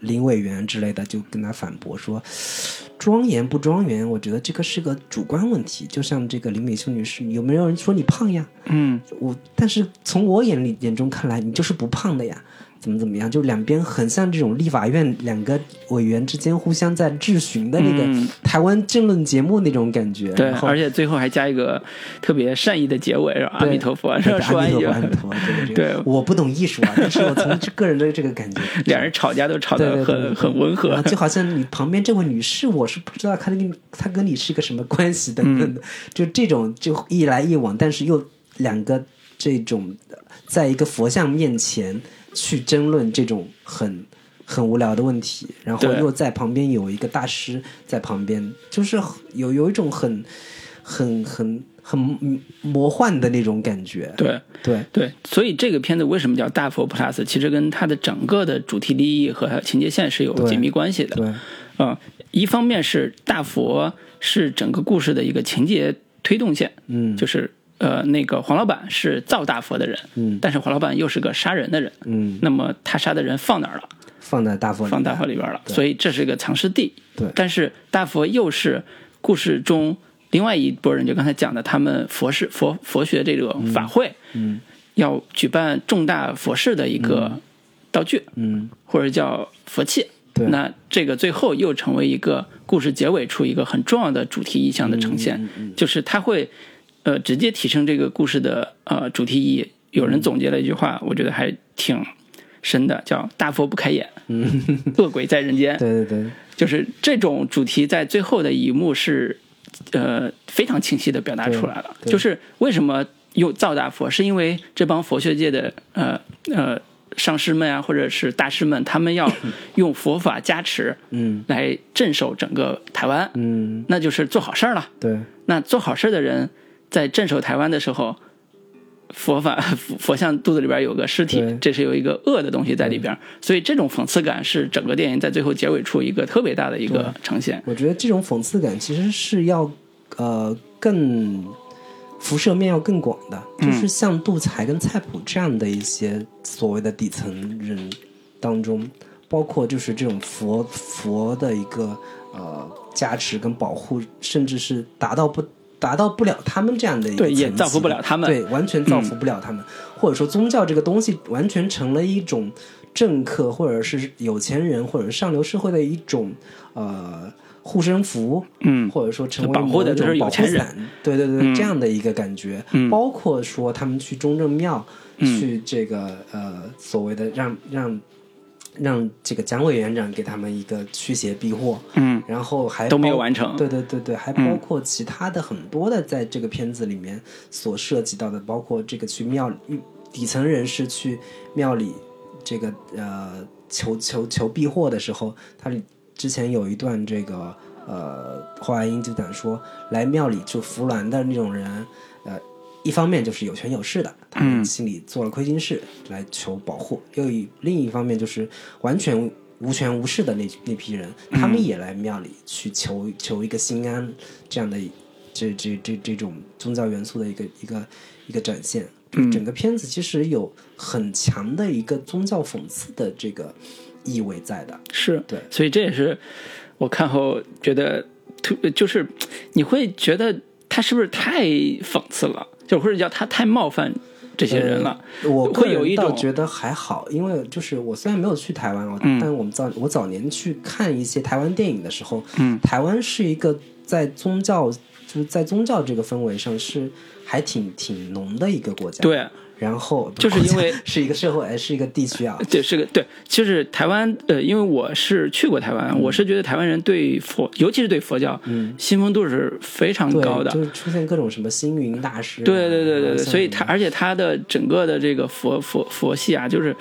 林委员之类的就跟他反驳说：“庄严不庄严，我觉得这个是个主观问题。就像这个林美秀女士，有没有人说你胖呀？嗯我但是从我眼里眼中看来，你就是不胖的呀。”怎么怎么样？就两边很像这种立法院两个委员之间互相在质询的那个嗯台湾政论节目那种感觉。对，而且最后还加一个特别善意的结尾，是吧？阿弥陀佛，对是吧？说阿弥陀佛，完以后阿弥陀佛，对对对我不懂艺术啊，但是我从这个人的这个感觉，两人吵架都吵得很很温和啊，就好像你旁边这位女士，我是不知道她跟你她跟你是一个什么关系等等的，嗯就这种就一来一往，但是又两个这种在一个佛像面前去争论这种很很无聊的问题，然后又在旁边有一个大师在旁边，就是有有一种很很很很魔幻的那种感觉。对对，对，所以这个片子为什么叫大佛 plus？其实跟它的整个的主题利益和情节线是有紧密关系的。对，啊、一方面是大佛是整个故事的一个情节推动线，嗯就是呃那个黄老板是造大佛的人，嗯但是黄老板又是个杀人的人，嗯，那么他杀的人放哪儿了？放在大佛里放大佛里边了，所以这是一个藏尸地。对但是大佛又是故事中另外一拨人，就刚才讲的，他们佛事佛佛学这种法会，嗯要举办重大佛事的一个道具，嗯或者叫佛器。对那这个最后又成为一个故事结尾处一个很重要的主题意象的呈现，就是他会呃直接提升这个故事的呃主题意义。有人总结了一句话，我觉得还挺深的，叫“大佛不开眼，恶鬼在人间 ”。对对对，就是这种主题在最后的一幕是，呃，非常清晰的表达出来了。就是为什么用造大佛，是因为这帮佛学界的呃呃上师们啊，或者是大师们，他们要 用佛法加持，嗯来镇守整个台湾，嗯那就是做好事儿了。对那做好事儿的人在镇守台湾的时候。佛法佛 佛像肚子里边有个尸体，这是有一个恶的东西在里边，所以这种讽刺感是整个电影在最后结尾处一个特别大的一个呈现。我觉得这种讽刺感其实是要呃更辐射面要更广的，就是像杜才跟蔡普这样的一些所谓的底层人当中，包括就是这种佛佛的一个呃加持跟保护，甚至是达到不。达到不了他们这样的一个层级对也造福不了他们。嗯对，完全造福不了他们，或者说宗教这个东西完全成了一种政客或者是有钱人或者是上流社会的一种呃护身符，嗯。或者说成为保护的某一种保护都是有钱人。伞，对对对，这样的一个感觉，嗯。包括说他们去中正庙，嗯。去这个呃所谓的让让让这个蒋委员长给他们一个驱邪避祸，嗯，然后还都没有完成对对对对，还包括其他的很多的在这个片子里面所涉及到的，包括这个去庙里底层人士去庙里这个呃求求求避祸的时候，他之前有一段这个呃华英就讲说，来庙里就扶鸾的那种人，呃。一方面就是有权有势的，他们心里做了亏心事来求保护；又一另一方面就是完全无权无势的那那批人，他们也来庙里去求求一个心安，这样的这这这这种宗教元素的一个一个一个展现。整个片子其实有很强的一个宗教讽刺的这个意味在的。是对所以这也是我看后觉得特就是你会觉得他是不是太讽刺了，就或者叫他太冒犯这些人了。呃我会有一种觉得还好，因为就是我虽然没有去台湾哦，嗯但我们早我早年去看一些台湾电影的时候，嗯，台湾是一个在宗教就是在宗教这个氛围上是还挺挺浓的一个国家。对，然后就是因为 是一个社会，是一个地区啊。对，是个对，就是台湾，呃，因为我是去过台湾，我是觉得台湾人对佛，尤其是对佛教，嗯，信奉度是非常高的，就是出现各种什么星云大师。对对对对对，所以他而且他的整个的这个佛佛佛系啊，就是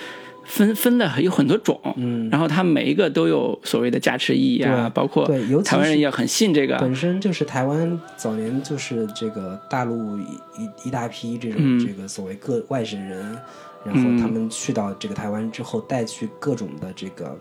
分分的有很多种，嗯，然后它每一个都有所谓的加持意义啊，包括对，尤台湾人也很信这个，本身就是台湾早年就是这个大陆一一一大批这种嗯。这个所谓各外省人，然后他们去到这个台湾之后，带去各种的这个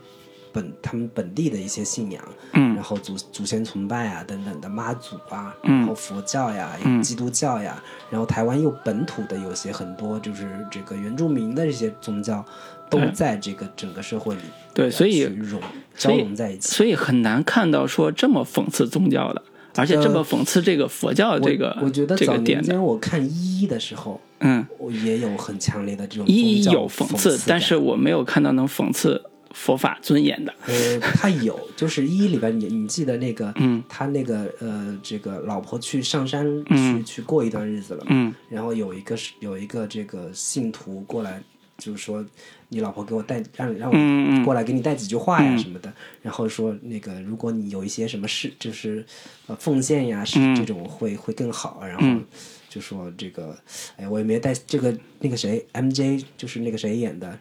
本他们本地的一些信仰，嗯。然后祖祖先崇拜啊等等的妈祖啊，嗯。然后佛教呀、嗯。基督教呀，然后台湾又本土的有些很多就是这个原住民的这些宗教，都在这个整个社会里对所以融交融在一起。所以很难看到说这么讽刺宗教的，而且这么讽刺这个佛教这个我我觉得这早年个点的，间我看一的时候，嗯，我也有很强烈的这种一有讽刺，但是我没有看到能讽刺佛法尊严的，呃，他有，就是一里边你你记得那个，嗯，他那个呃，这个老婆去上山去、嗯去过一段日子了，嗯。然后有一个是有一个这个信徒过来，就是说你老婆给我带让让我过来给你带几句话呀什么的，然后说那个如果你有一些什么事，就是呃奉献呀这种会会更好，然后就说这个，哎，我也没带这个那个谁 MJ 就是那个谁演的，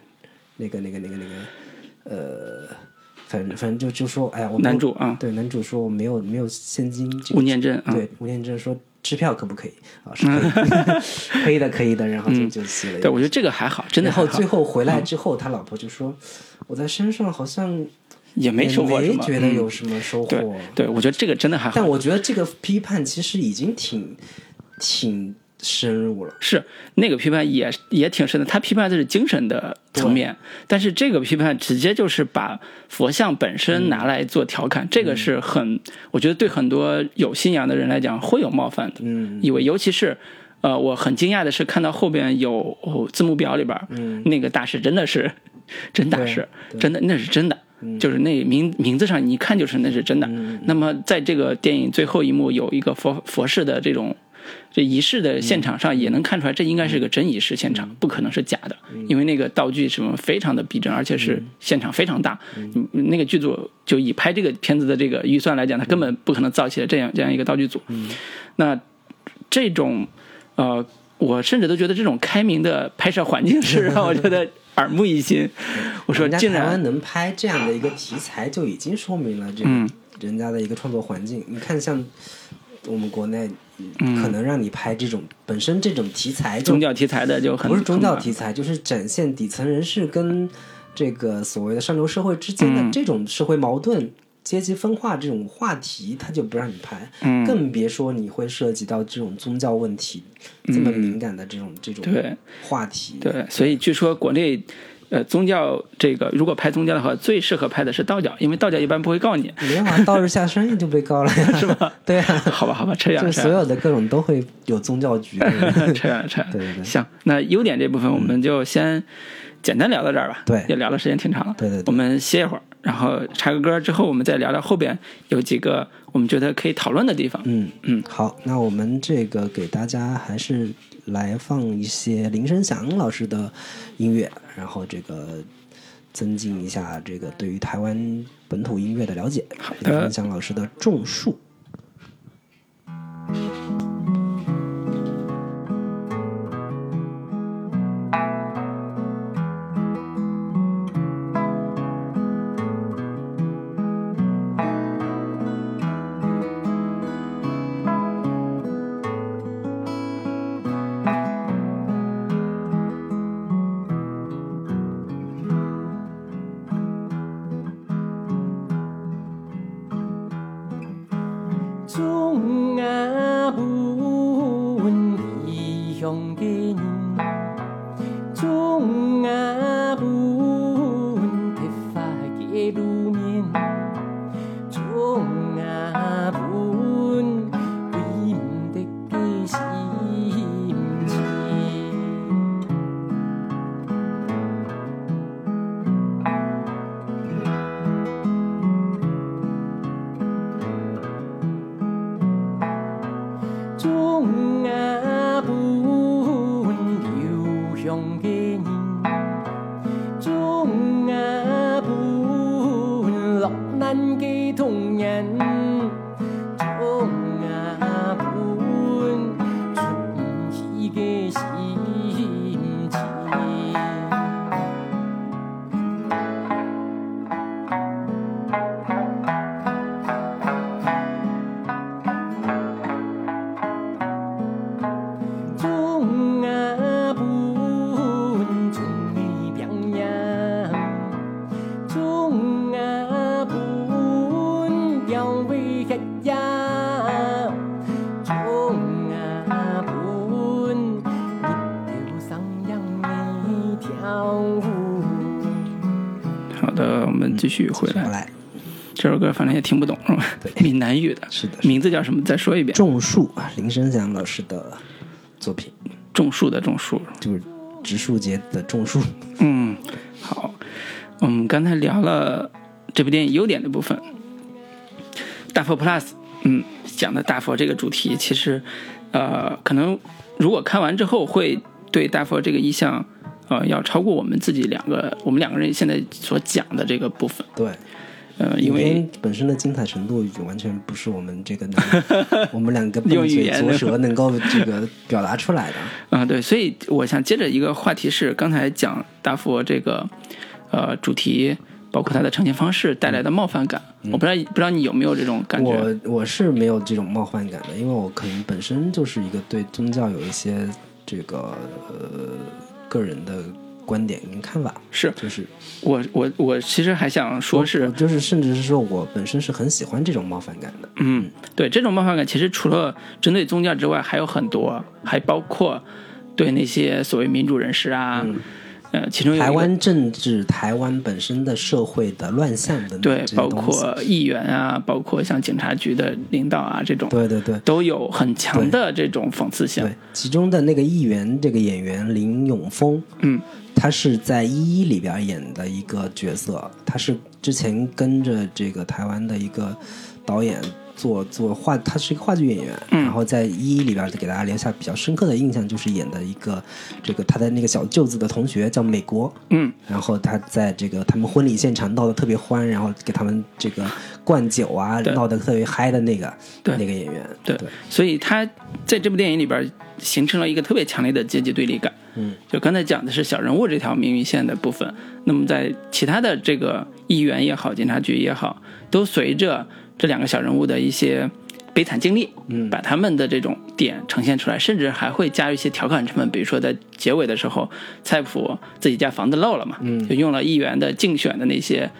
那个那个那个那个呃。反正反正就就说，哎呀，我男主啊，对男主说我没有没有现金，这个吴念真啊，对，吴念真说支票可不可以啊？是可以，可以的，可以的。然后就就写了对我觉得这个还好，真的然后最后回来之后，他老婆就说：“我在山上好像也没收获什么，没觉得嗯有什么收对获。对，我觉得这个真的还好。但我觉得这个批判其实已经挺挺深入了。是那个批判也也挺深的，他批判的是精神的层面，但是这个批判直接就是把佛像本身拿来做调侃，这个是很，我觉得对很多有信仰的人来讲会有冒犯的，嗯因为尤其是。呃，我很惊讶的是看到后边有、哦字幕表里边，嗯那个大师真的是真大师，真的那是真的，就是那名名字上你一看就是那是真的。嗯那么在这个电影最后一幕有一个佛佛事的这种这仪式的现场上，也能看出来这应该是个真仪式现场，不可能是假的，因为那个道具什么非常的逼真，而且是现场非常大。嗯那个剧组就以拍这个片子的这个预算来讲，他根本不可能造起来这样这样一个道具组。那这种呃，我甚至都觉得这种开明的拍摄环境是让我觉得耳目一新。我说竟然能拍这样的一个题材，就已经说明了这人家的一个创作环境。你看，像我们国内，可能让你拍这种本身这种题材宗教题材的就很不是宗教题材，就是展现底层人士跟这个所谓的上流社会之间的嗯。这种社会矛盾、阶级分化这种话题，他就不让你拍，嗯。更别说你会涉及到这种宗教问题这么敏感的这种、这种话题。对，所以据说国内。呃，宗教这个如果拍宗教的话，最适合拍的是道教，因为道教一般不会告你，没有啊，道士下山就被告了呀，是吧？对啊，好吧，好吧，这样就所有的各种都会有宗教局。这样这样，对对对。行，那优点这部分我们就先简单聊到这儿吧，对。也聊的时间挺长了，对对对。我们歇一会儿，然后插个歌之后，我们再聊聊后边有几个我们觉得可以讨论的地方，嗯。嗯，好，那我们这个给大家还是来放一些林声祥老师的音乐，然后这个增进一下这个对于台湾本土音乐的了解。林声祥老师的《种树》。也听不懂是吧？对闽南语的，是的是的名字叫什么？再说一遍。种树啊，林生祥老师的作品，种树的种树。就是植树节的种树。嗯，好，我们刚才聊了这部电影优点的部分，大佛 Plus，嗯，讲的大佛这个主题，其实，呃，可能如果看完之后，会对大佛这个意象，呃，要超过我们自己两个，我们两个人现在所讲的这个部分，对，呃，因为本身的精彩程度已经完全不是我们这个能，我们两个笨嘴用语言拙舌 能够这个表达出来的。嗯、对，所以我想接着一个话题是，刚才讲大佛这个呃主题，包括它的呈现方式带来的冒犯感，我不知道不知道你有没有这种感觉？我我是没有这种冒犯感的，因为我可能本身就是一个对宗教有一些这个呃个人的观点跟看法，是。就是。我我我其实还想说我是，就是甚至是说我本身是很喜欢这种冒犯感的。嗯，对这种冒犯感，其实除了针对宗教之外，还有很多，还包括对那些所谓民主人士啊，呃，其中台湾政治、台湾本身的社会的乱象等等对包括议员啊，包括像警察局的领导啊这种，对对对都有很强的这种讽刺性对。，其中的那个议员这个演员林永峰，嗯，他是在《一一》里边演的一个角色，他是之前跟着这个台湾的一个导演做做话，他是一个话剧演员，嗯。然后在《一一》里边给大家留下比较深刻的印象，就是演的一个这个他的那个小舅子的同学叫美国，嗯，然后他在这个他们婚礼现场闹得特别欢，然后给他们这个灌酒啊，闹得特别嗨的那个对那个演员，对对，所以他在这部电影里边形成了一个特别强烈的阶级对立感。嗯，就刚才讲的是小人物这条命运线的部分，那么在其他的这个议员也好，警察局也好，都随着这两个小人物的一些悲惨经历，嗯。把他们的这种点呈现出来，甚至还会加入一些调侃成分，比如说在结尾的时候，菜谱自己家房子漏了嘛，嗯。就用了议员的竞选的那些。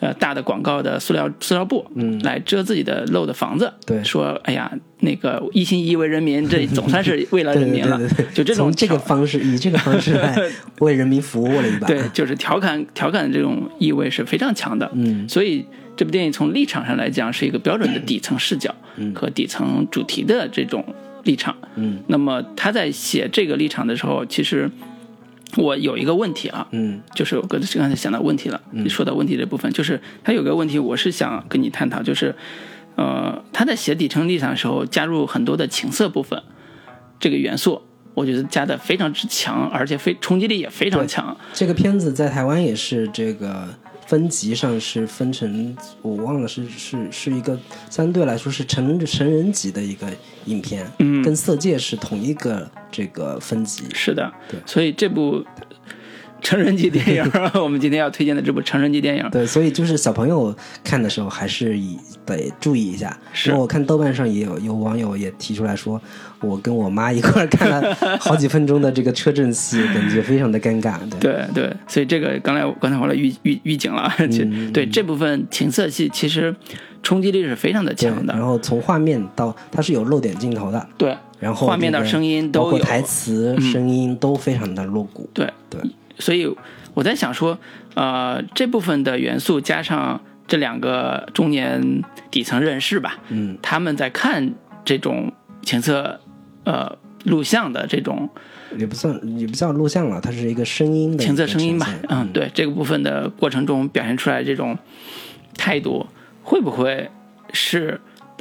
呃，大的广告的塑料塑料布，嗯。来遮自己的漏的房子，对。说哎呀，那个一心一意为人民，这总算是为了人民了。对对对对，就这种这个方式，以这个方式来 为人民服务了一把。对，就是调侃调侃的这种意味是非常强的。嗯。所以这部电影从立场上来讲是一个标准的底层视角和底层主题的这种立场。嗯。那么他在写这个立场的时候，其实我有一个问题啊，嗯。就是我刚才想到问题了，你说到问题这部分，就是他有个问题，我是想跟你探讨，就是呃，他在写底层立场的时候加入很多的情色部分这个元素，我觉得加的非常之强，而且非冲击力也非常强。这个片子在台湾也是这个分级上是分成，我忘了是是是一个相对来说是成成人级的一个影片，嗯。跟《色戒》是同一个这个分级。是的，对。所以这部成人级电影，我们今天要推荐的这部成人级电影，对，所以就是小朋友看的时候还是以得注意一下。是。我看豆瓣上也有有网友也提出来说，我跟我妈一块儿看了好几分钟的这个车震戏，感觉非常的尴尬。对，对对，所以这个刚才我刚才我来预预预警了，对这部分情色戏其实冲击力是非常的强的。然，后从画面到它是有露点镜头的，对然后这个画面到声音都有。嗯包括台词、声音都非常的露骨。对。对，所以我在想说，呃，这部分的元素加上这两个中年底层人士吧，嗯，他们在看这种情色呃录像的这种也不算也不叫录像了，它是一个声音的情色声音吧嗯，对这个部分的过程中表现出来这种态度，会不会是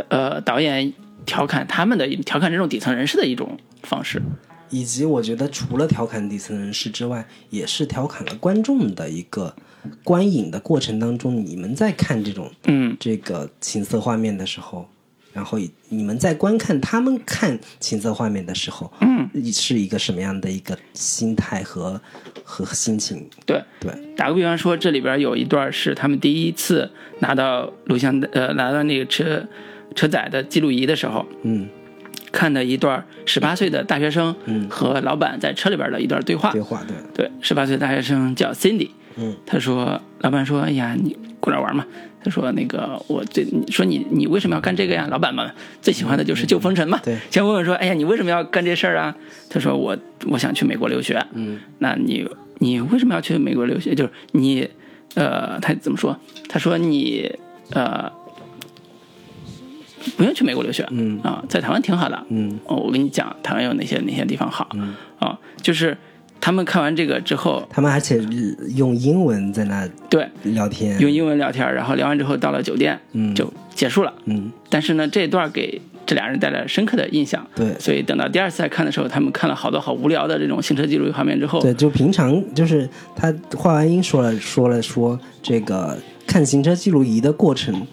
呃导演调侃他们的调侃这种底层人士的一种方式？以及我觉得除了调侃底层人士之外，也是调侃了观众的一个观影的过程当中，你们在看这种嗯这个情色画面的时候，然后你们在观看他们看情色画面的时候，嗯，是一个什么样的一个心态和和心情？对。对，打个比方说，这里边有一段是他们第一次拿到录像的呃拿到那个车车载的记录仪的时候，嗯，看的一段十八岁的大学生嗯和老板在车里边的一段对话。对话对，对，十八岁的大学生叫 Cindy，嗯，他说，老板说，哎呀，你过来玩嘛。他说那个我最你说你你为什么要干这个呀？老板嘛最喜欢的就是救风尘嘛。对先问问说，哎呀，你为什么要干这事儿啊？他说我我想去美国留学。嗯，那你你为什么要去美国留学？就是你呃，他怎么说？他说你呃不用去美国留学，嗯啊，在台湾挺好的。嗯哦，我跟你讲，台湾有哪些哪些地方好嗯，啊？就是他们看完这个之后，他们而且用英文在那对，聊天，用英文聊天，然后聊完之后到了酒店嗯就结束了。嗯但是呢，这一段给这俩人带来了深刻的印象。对所以等到第二次再看的时候，他们看了好多好无聊的这种行车记录仪画面之后，对，就平常就是他画完音说了说了说这个看行车记录仪的过程，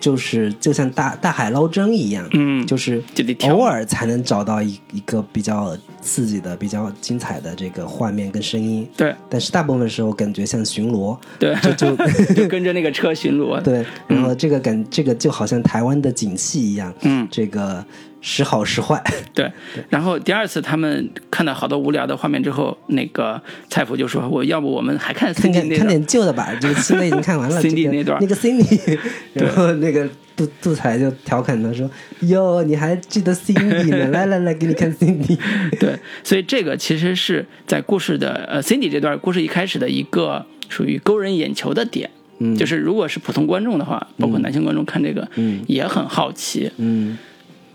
就是就像大大海捞针一样，嗯，就是偶尔才能找到一一个比较刺激的、比较精彩的这个画面跟声音，对。但是大部分时候感觉像巡逻，对，就就 就跟着那个车巡逻。对，然后这个感这个就好像台湾的景气一样，嗯，这个时好时坏，对。然后第二次他们看到好多无聊的画面之后，那个蔡福就说：“我要不我们还看看 Cindy 那点旧的吧，这个新的已经看完了。Cindy 那段那个 Cindy，然后那个杜杜才就调侃他说：“哟，你还记得 Cindy 呢？来来来，给你看 Cindy。对，所以这个其实是在故事的呃 Cindy 这段故事一开始的一个属于勾人眼球的点。嗯就是如果是普通观众的话，包括男性观众看这个，嗯也很好奇，嗯，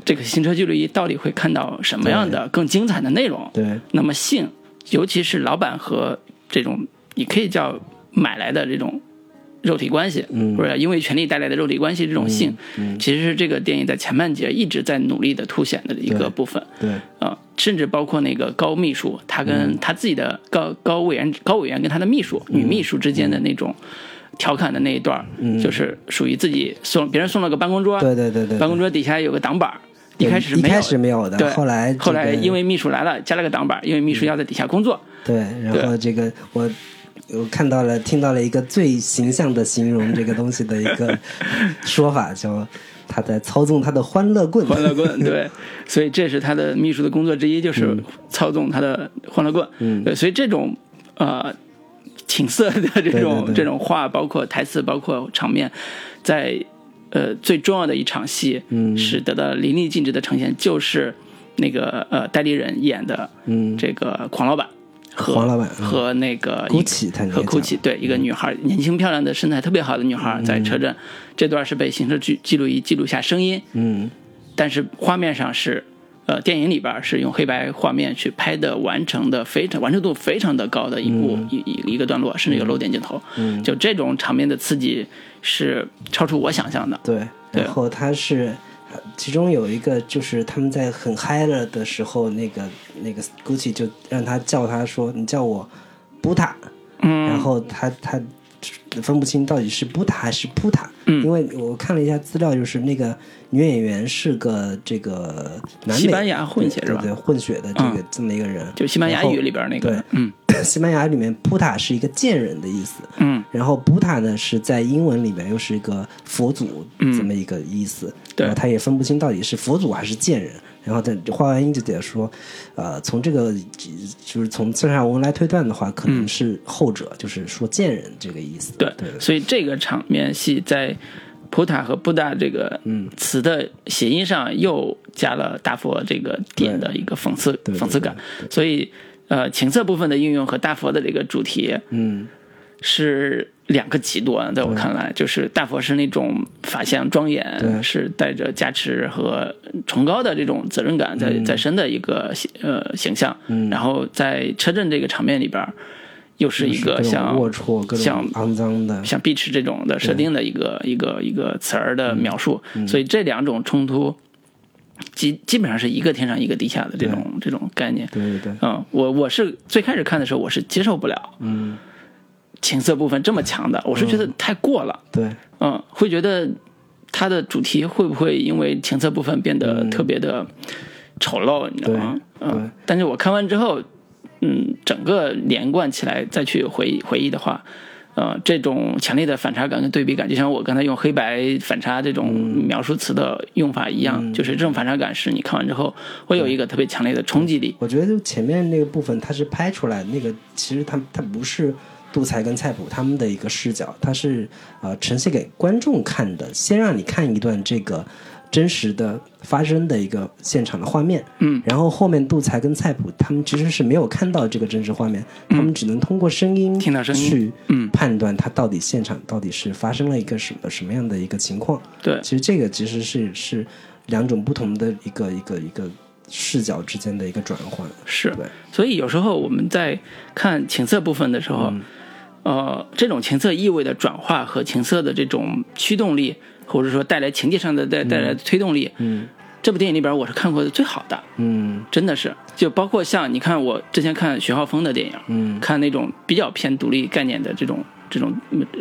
这个行车记录仪到底会看到什么样的更精彩的内容。对，那么性，尤其是老板和这种你可以叫买来的这种肉体关系，嗯。或者因为权力带来的肉体关系这种性，嗯其实是这个电影在前半节一直在努力的凸显的一个部分。对，啊，甚至包括那个高秘书，他嗯。跟他自己的高高委员高委员跟他的秘书女秘书之间的那种调侃的那一段儿，就是属于自己送别人送了个办公桌，嗯对对对对，办公桌底下有个挡板儿，一开始没有一开始没有的对，后来这后来因为秘书来了，加了个挡板，因为秘书要在底下工作，对，然后这个我。我看到了，听到了一个最形象的形容这个东西的一个 说法，叫他在操纵他的欢乐棍。欢乐棍，对，所以这是他的秘书的工作之一，就是操纵他的欢乐棍。嗯对，所以这种呃情色的这对种这种话，包括台词，包括场面，在呃最重要的一场戏，嗯。是得到淋漓尽致的呈现，就是那个呃戴立忍演的嗯，这个狂老板。和黄老板嗯。和那个和叫 Gucci 对一个女孩，年轻漂亮的身材特别好的女孩，在车站，这段是被行车记记录仪记录下声音，嗯。但是画面上是，呃，电影里边是用黑白画面去拍的，完成的非常完成度非常的高的一部、一一一个段落，甚至有漏点镜头。嗯，就这种场面的刺激是超出我想象的。对，然后他是，呃其中有一个就是他们在很嗨了的时候，那个那个 Gucci 就让他叫他说：“你叫我布塔。”嗯，然后他他分不清到底是布塔还是扑塔，嗯。因为我看了一下资料，就是那个女演员是个这个南美西班牙混血是吧？对对，混血的这个、这么一个人，就西班牙语里边那个对，嗯西班牙里面扑塔是一个贱人的意思，嗯，然后布塔呢是在英文里面又是一个佛祖嗯这么一个意思，对他也分不清到底是佛祖还是贱人。然后在画完音就得说，呃，从这个就是从字上文来推断的话，可能是后者，就是说贱人这个意思。对，对所以这个场面戏在普塔和布达这个嗯词的谐音上又加了大佛这个点的一个讽刺讽刺感，所以呃情色部分的应用和大佛的这个主题，嗯。是两个极端，在我看来，就是大佛是那种法相庄严，是带着加持和崇高的这种责任感在在身的一个形呃形象，嗯。然后在车震这个场面里边，又是一个像龌龊、各像肮脏的，像碧池这种的设定的一个一个一个词儿的描述，嗯。所以这两种冲突基基本上是一个天上一个地下的这种这种概念。对对对，嗯，我我是最开始看的时候，我是接受不了嗯，情色部分这么强的，我是觉得太过了。对，嗯，会觉得它的主题会不会因为情色部分变得特别的丑陋，你知道吗？嗯，但是我看完之后，嗯，整个连贯起来再去回忆回忆的话。呃，这种强烈的反差感跟对比感，就像我刚才用黑白反差这种描述词的用法一样，就是这种反差感是你看完之后会有一个特别强烈的冲击力。我觉得就前面那个部分，它是拍出来那个，其实它它不是杜才跟菜谱他们的一个视角，它是呃呈现给观众看的，先让你看一段这个真实的发生的一个现场的画面，嗯，然后后面杜才跟菜谱他们其实是没有看到这个真实画面，他们只能通过声音听到声音。去嗯。判断他到底现场到底是发生了一个什么什么样的一个情况。对，其实这个其实是是两种不同的一个一个一个视角之间的一个转换。是。对，所以有时候我们在看情色部分的时候，嗯。呃，这种情色意味的转化和情色的这种驱动力，或者说带来情节上的带带来的推动力，嗯。这部电影里边我是看过的最好的，嗯。真的是，就包括像你看我之前看徐浩峰的电影，嗯。看那种比较偏独立概念的这种这种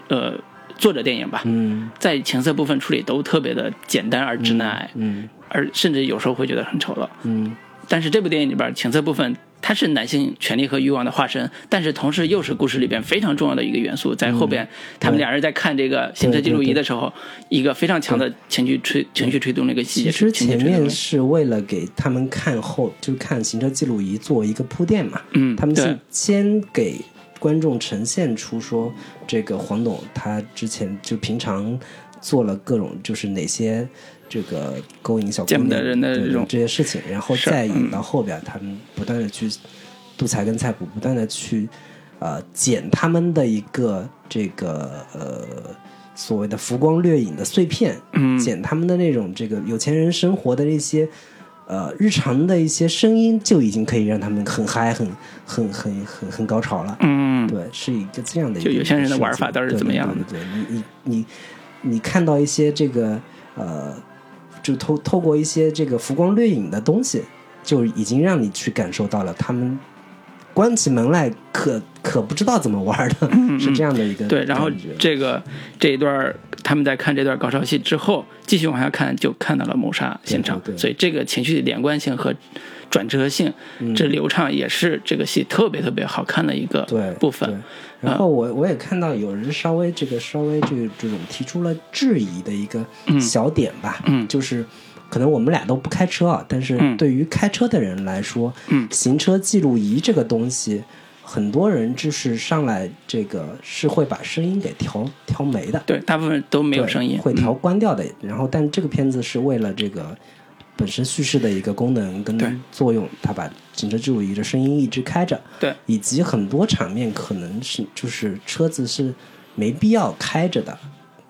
呃作者电影吧，嗯。在情色部分处理都特别的简单而直男癌，嗯。而甚至有时候会觉得很丑陋。嗯。但是这部电影里边情色部分，它是男性权利和欲望的化身，但是同时又是故事里边非常重要的一个元素。在后边，他们两人在看这个行车记录仪的时候，一个非常强的情绪推情绪推动的一个细节。其实前面是为了给他们看后，就看行车记录仪做一个铺垫嘛。嗯，他们是先给观众呈现出说，这个黄董他之前就平常做了各种就是哪些这个勾引小姑娘的对这种这些事情，然后再引嗯到后边，他们不断的去杜才跟菜谱不断的去呃剪他们的一个这个呃所谓的浮光掠影的碎片，嗯剪他们的那种这个有钱人生活的那些呃日常的一些声音，就已经可以让他们很嗨、很很很很很高潮了。嗯，对，是一个这样的一个就有些人的玩法到底是怎么样的对对对对，你你你你看到一些这个呃，就透透过一些这个浮光掠影的东西，就已经让你去感受到了他们关起门来可可不知道怎么玩的，是这样的一个嗯对，然后这个这一段他们在看这段高潮戏之后，继续往下看，就看到了谋杀现场。所以这个情绪连贯性和转折性，嗯。这流畅也是这个戏特别特别好看的一个对部分。对。然后我我也看到有人稍微这个稍微这个这种提出了质疑的一个小点吧，嗯。就是可能我们俩都不开车啊，但是嗯。对于开车的人来说，嗯。行车记录仪这个东西，很多人就是上来这个是会把声音给调调没的，对，大部分都没有声音，会调嗯。关掉的。然后，但这个片子是为了这个本身叙事的一个功能跟作用，它把行车记录仪的声音一直开着。对，以及很多场面可能是就是车子是没必要开着的，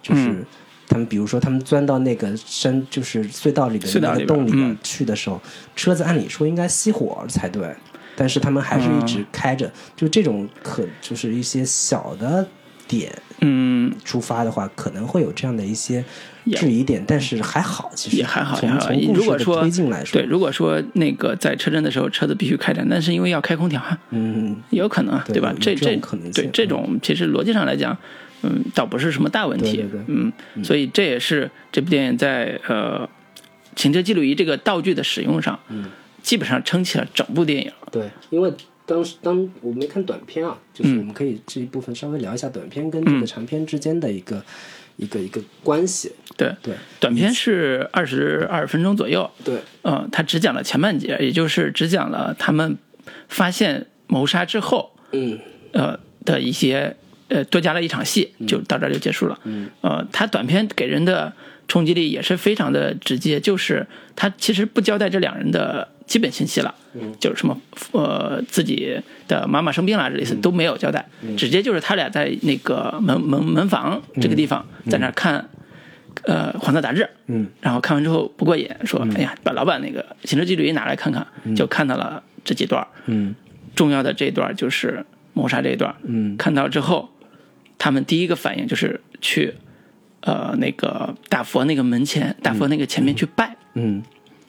就是。嗯他们比如说，他们钻到那个山，就是隧道里的那个洞里边嗯去的时候，车子按理说应该熄火才对，但是他们还是一直开着。就这种可就是一些小的点，嗯，出发的话，可能会有这样的一些也质疑点，但是还好，其实也还好，从也还好。如果说推进来说，对，如果说那个在车震的时候车子必须开着，但是因为要开空调啊，嗯，也有可能啊，吧？对吧？这这对这种其实逻辑上来讲，嗯，倒不是什么大问题，对对对。嗯，所以这也是这部电影在呃行车记录仪这个道具的使用上，嗯，基本上撑起了整部电影。对，因为当时当我没看短片啊，就是嗯我们可以这一部分稍微聊一下短片跟这个长片之间的一个、一个一个关系。对，对短片是二十二分钟左右，对，呃，他只讲了前半节，也就是只讲了他们发现谋杀之后，嗯呃的一些呃多加了一场戏，就到这儿就结束了。嗯，呃，他短片给人的冲击力也是非常的直接，就是他其实不交代这两人的基本信息了，嗯。就是什么呃自己的妈妈生病了这类似都没有交代，直接就是他俩在那个门门门房这个地方在那儿看。呃，黄色杂志，嗯，然后看完之后不过瘾，说，哎呀，把老板那个行车记录仪拿来看看，就看到了这几段，嗯。重要的这一段就是谋杀这一段。嗯。看到之后，他们第一个反应就是去，呃，那个大佛那个门前，大佛那个前面去拜。嗯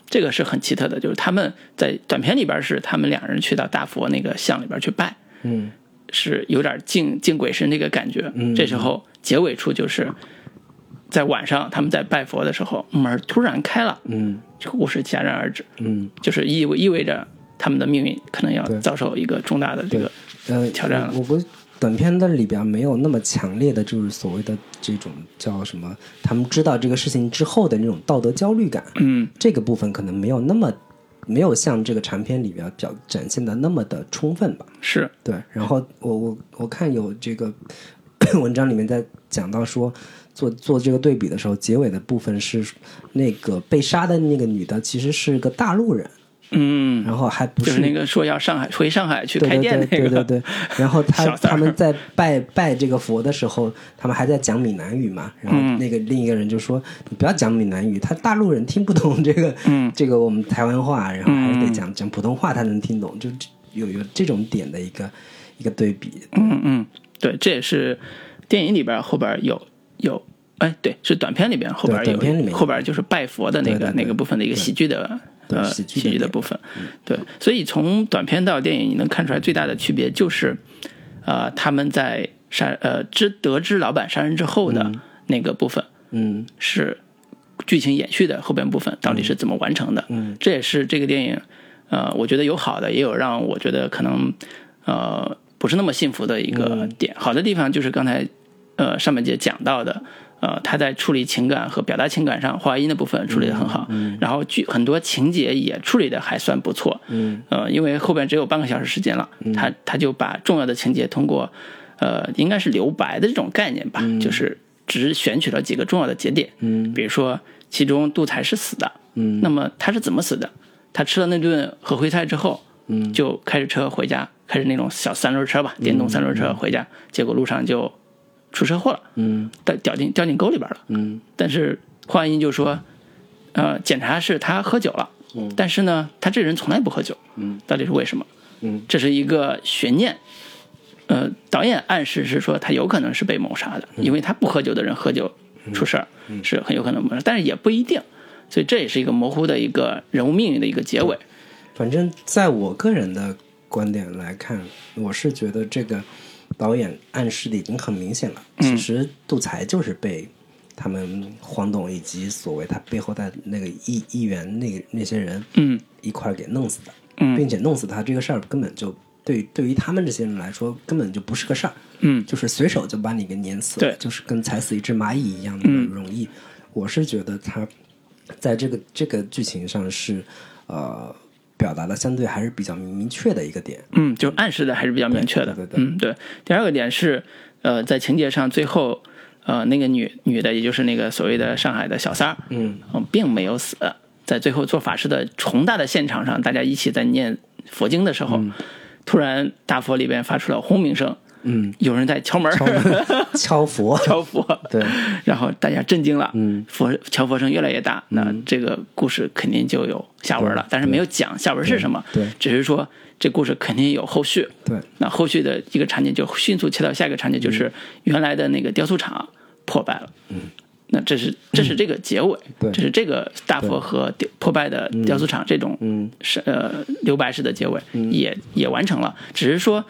这个是很奇特的，就是他们在短片里边是他们两人去到大佛那个像里边去拜，嗯是有点敬敬鬼神那个感觉。嗯。这时候结尾处就是在晚上他们在拜佛的时候，门突然开了，嗯。这个故事戛然而止，嗯，就是意味意味着他们的命运可能要遭受一个重大的这个呃，挑战了短片的里边没有那么强烈的，就是所谓的这种叫什么，他们知道这个事情之后的那种道德焦虑感，嗯。这个部分可能没有那么没有像这个长片里边表展现的那么的充分吧。是。对，然后我我我看有这个 文章里面在讲到说，做做这个对比的时候，结尾的部分是那个被杀的那个女的其实是个大陆人，嗯，然后还不就是那个说要上海回上海去开店那个，对对对，然后他他们在拜拜这个佛的时候，他们还在讲闽南语嘛，然后嗯。那个另一个人就说：“你不要讲闽南语，他大陆人听不懂这个、嗯。这个我们台湾话，然后还是得嗯。讲、讲普通话，他能听懂，就有有这种点的一个一个对比。嗯嗯，对，这也是电影里边后边有有，哎，对，是短片里边后边有对短片里面。后边就是拜佛的那个那个部分的一个喜剧的呃喜剧的点喜剧的部分，对，所以从短片到电影，你能看出来最大的区别就是，呃，他们在杀呃知得知老板杀人之后的那个部分嗯。是剧情延续的后边部分到底是怎么完成的，嗯。这也是这个电影，呃，我觉得有好的，也有让我觉得可能呃不是那么幸福的一个点。好的地方就是刚才呃上半节讲到的，呃，他在处理情感和表达情感上，华音的部分处理得很好，然后剧很多情节也处理的还算不错，嗯。呃，因为后边只有半个小时时间了，他他就把重要的情节通过呃应该是留白的这种概念吧，就是只选取了几个重要的节点，嗯。比如说其中杜才是死的，嗯。那么他是怎么死的？他吃了那顿合徽菜之后，嗯。就开着车回家，开着那种小三轮车吧，电动三轮车回家，结果路上就出车祸了，嗯掉掉进掉进沟里边了。嗯但是华音就说，呃，检查是他喝酒了，嗯但是呢，他这人从来不喝酒，嗯，到底是为什么？嗯，这是一个悬念。呃，导演暗示是说他有可能是被谋杀的，因为他不喝酒的人喝酒出事儿、是很有可能谋杀，但是也不一定，所以这也是一个模糊的一个人物命运的一个结尾。反正在我个人的观点来看，我是觉得这个导演暗示的已经很明显了。其实杜才就是被他们黄董以及所谓他背后的那个议议员那那些人嗯。一块儿给弄死的，嗯。并且弄死他这个事儿根本就对对于他们这些人来说根本就不是个事儿，嗯。就是随手就把你给碾死了，对。就是跟踩死一只蚂蚁一样的嗯。容易。我是觉得他在这个这个剧情上是呃表达的相对还是比较明确的一个点。嗯，就暗示的还是比较明确的。对对对嗯，对。第二个点是，呃，在情节上最后，呃，那个女女的，也就是那个所谓的上海的小三儿，嗯嗯，并没有死，在最后做法事的宏大的现场上，大家一起在念佛经的时候，突然大佛里边发出了轰鸣声，嗯，有人在敲门儿，敲 敲佛，敲佛，对，然后大家震惊了，嗯，佛敲佛声越来越大，那这个故事肯定就有下文了，但是没有讲下文是什么，对。只是说这故事肯定有后续，对，那后续的一个场景就迅速切到下一个场景，就是原来的那个雕塑厂破败了。嗯，那这是这是这个结尾，对。这是这个大佛和雕破败的雕塑厂这种嗯。是呃留白式的结尾也也完成了，只是说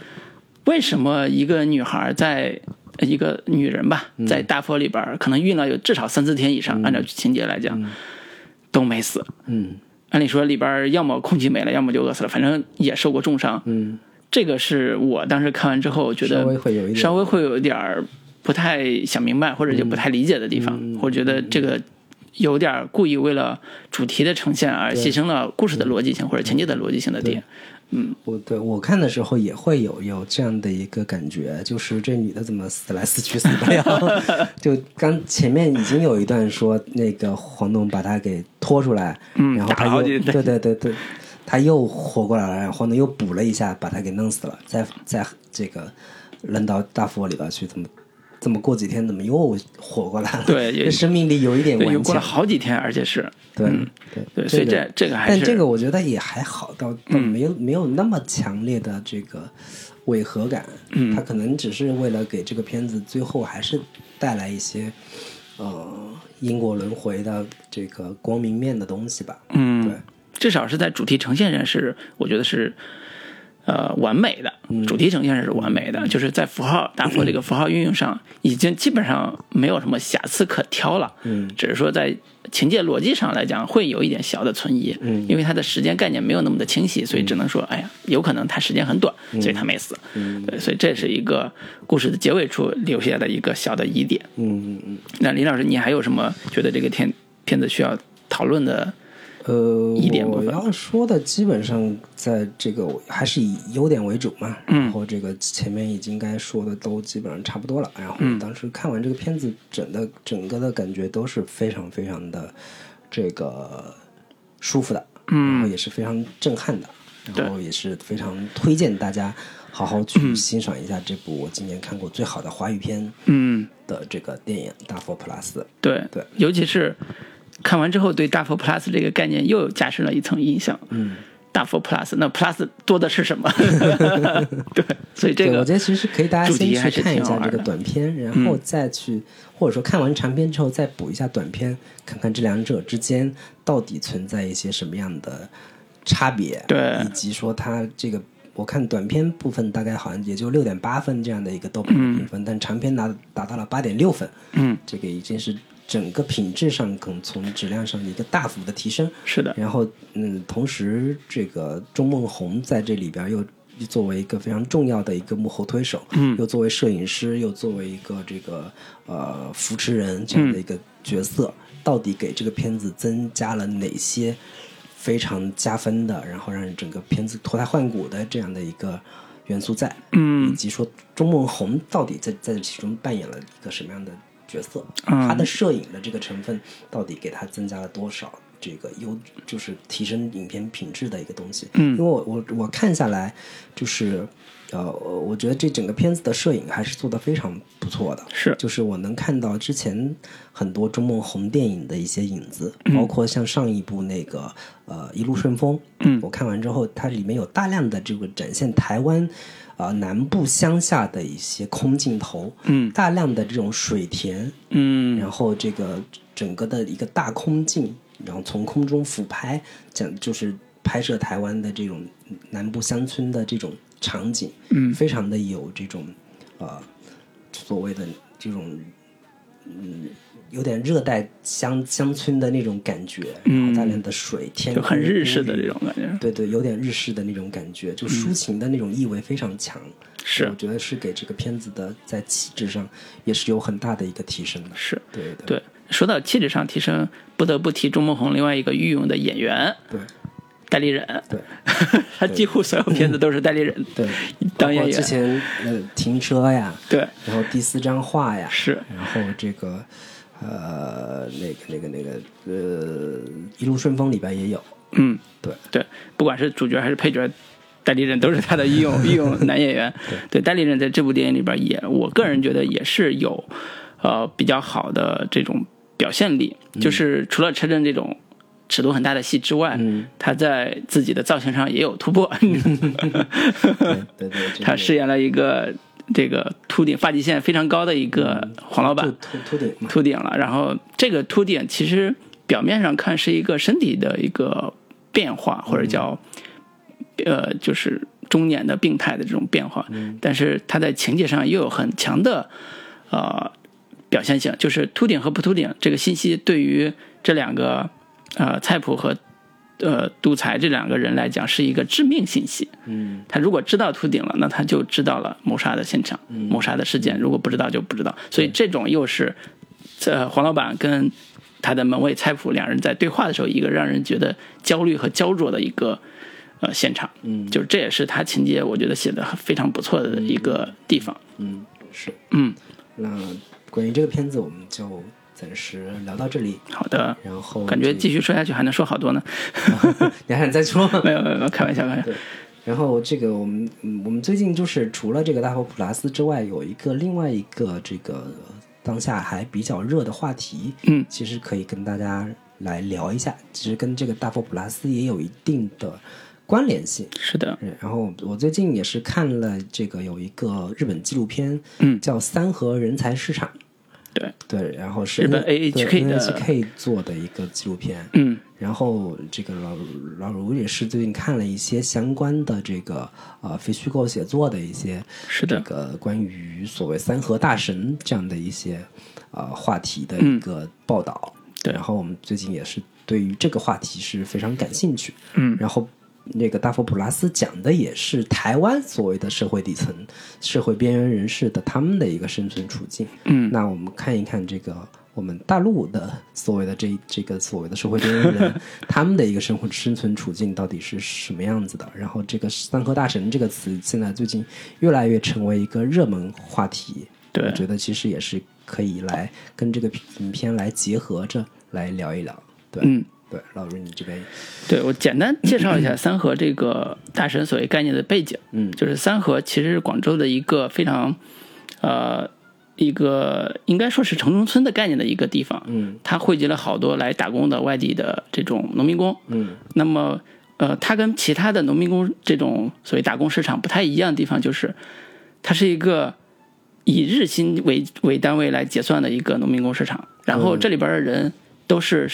为什么一个女孩在一个女人吧，在大佛里边儿可能晕了有至少三四天以上，按照情节来讲都没死。嗯。按理说里边儿要么空气没了，要么就饿死了，反正也受过重伤。嗯，这个是我当时看完之后觉得稍微会有一点。稍微会有一点儿不太想明白，或者就不太理解的地方。嗯。我觉得这个有点故意为了主题的呈现而牺牲了故事的逻辑性或者情节的逻辑性的点。我对我看的时候也会有有这样的一个感觉，就是这女的怎么死来死去死不了？就刚前面已经有一段说那个黄东把她给拖出来，嗯然后他又对对对对，他又活过来了，然后黄东又补了一下，把他给弄死了，再再这个扔到大佛里边去，怎么怎么过几天怎么又火过来了？对生命力有一点顽过了强。好几天，而且是对嗯对对，所以这这这个还是嗯但这个我觉得也还好，倒倒没有、没有那么强烈的这个违和感。嗯他可能只是为了给这个片子最后还是带来一些呃因果轮回的这个光明面的东西吧。嗯，对，至少是在主题呈现上是，我觉得是。呃，完美的主题呈现是完美的，就是在符号大佛这个符号运用上，已经基本上没有什么瑕疵可挑了。嗯，只是说在情节逻辑上来讲，会有一点小的存疑。嗯因为它的时间概念没有那么的清晰，所以只能说，哎呀，有可能他时间很短，所以他没死。嗯对，所以这是一个故事的结尾处留下的一个小的疑点。嗯嗯嗯。那林老师，你还有什么觉得这个片片子需要讨论的？呃，疑点部分我要说的基本上在这个还是以优点为主嘛，嗯然后这个前面已经该说的都基本上差不多了。然后嗯当时看完这个片子，整的整个的感觉都是非常非常的这个舒服的，嗯然后也是非常震撼的，然后也是非常推荐大家好好去欣赏一下这部我今年看过最好的华语片嗯，的这个电影《大佛普拉斯》。对对尤其是看完之后，对大佛 Plus 这个概念又加深了一层印象。嗯，大佛 Plus，那 Plus 多的是什么？对，所以这，个我觉得其实可以大家先去看一下这个短片，然后再去，或者说看完长片之后再补一下短片，看看这两者之间到底存在一些什么样的差别，对以及说它这个。我看短片部分大概好像也就六点八分这样的一个豆瓣评分，但长片拿达到了八点六分，嗯，这个已经是整个品质上可能从质量上的一个大幅的提升。是的，然后，嗯，同时这个钟梦红在这里边又作为一个非常重要的一个幕后推手，嗯。又作为摄影师，又作为一个这个呃扶持人这样的一个角色，到底给这个片子增加了哪些非常加分的，然后让整个片子脱胎换骨的这样的一个元素在，嗯。以及说钟梦红到底在在其中扮演了一个什么样的角色，嗯他的摄影的这个成分到底给他增加了多少这个优，就是提升影片品质的一个东西。嗯因为我我我看下来，就是呃，我觉得这整个片子的摄影还是做得非常不错的。是就是我能看到之前很多中梦红电影的一些影子，嗯包括像上一部那个呃《一路顺风》，嗯我看完之后，它里面有大量的这个展现台湾呃南部乡下的一些空镜头，嗯。大量的这种水田，嗯。然后这个整个的一个大空镜，然后从空中俯拍，讲就是拍摄台湾的这种南部乡村的这种场景，嗯。非常的有这种呃所谓的这种嗯有点热带乡乡村的那种感觉，然后大量的水天嗯就很空日式的这种感觉。对对，有点日式的那种感觉，就抒情的那种意味非常强。是。我觉得是给这个片子的在气质上也是有很大的一个提升的。是。对对对，说到气质上提升，不得不提钟梦红另外一个御用的演员对。代理人，对。他几乎所有片子都是代理人对，当演之。前呃停车呀，对，然后第四张画呀，是。然后这个呃那个那个那个呃一路顺风里边也有，嗯，对对，不管是主角还是配角，戴立忍都是他的御用御用男演员。对，戴立忍在这部电影里边也，我个人觉得也是有呃比较好的这种表现力，就是除了车震这种。尺度很大的戏之外，嗯他在自己的造型上也有突破。对对对，他饰演了一个这个秃顶发际线非常高的一个黄老板，秃秃顶，秃顶了。然后这个秃顶其实表面上看是一个身体的一个变化，或者叫呃就是中年的病态的这种变化，但是他在情节上又有很强的呃表现性，就是秃顶和不秃顶这个信息对于这两个呃菜谱和呃杜才这两个人来讲是一个致命信息。嗯他如果知道秃顶了，那他就知道了谋杀的现场、谋杀的事件；如果不知道就不知道。所以这种又是，呃，黄老板跟他的门卫蔡普两人在对话的时候，一个让人觉得焦虑和焦灼的一个呃现场。嗯就是这也是他情节我觉得写的非常不错的一个地方。嗯是。嗯，那关于这个片子，我们就暂时聊到这里。好的。然后感觉继续说下去还能说好多呢。你还想再说吗？没有没有没有，开玩笑开玩笑。然后这个我们嗯我们最近就是除了这个大佛普拉斯之外，有一个另外一个这个当下还比较热的话题，嗯其实可以跟大家来聊一下，其实跟这个大佛普拉斯也有一定的关联性。是的，嗯然后我最近也是看了这个有一个日本纪录片，嗯叫《三和人才市场》。对，对，然后是日本 N- AHK 对的 NHK 做的一个纪录片，嗯。然后这个老老卢也是最近看了一些相关的这个呃非虚构写作的一些是的。这个关于所谓三河大神这样的一些呃话题的嗯一个报道。对。然后我们最近也是对于这个话题是非常感兴趣。嗯。然后那个大佛普拉斯讲的也是台湾所谓的社会底层、社会边缘人士的他们的一个生存处境。嗯那我们看一看这个我们大陆的所谓的这这个所谓的社会边缘人，他们的一个生活生存处境到底是什么样子的？然后这个“三河大神”这个词，现在最近越来越成为一个热门话题。对我觉得其实也是可以来跟这个影片来结合着来聊一聊。对，嗯。对，老卢你这边，对我简单介绍一下 三河这个大神所谓概念的背景。嗯就是三河其实是广州的一个非常，呃，一个应该说是城中村的概念的一个地方。嗯它汇集了好多来打工的外地的这种农民工。嗯那么，呃，它跟其他的农民工这种所谓打工市场不太一样的地方，就是它是一个以日薪为为单位来结算的一个农民工市场。然后这里边的人都是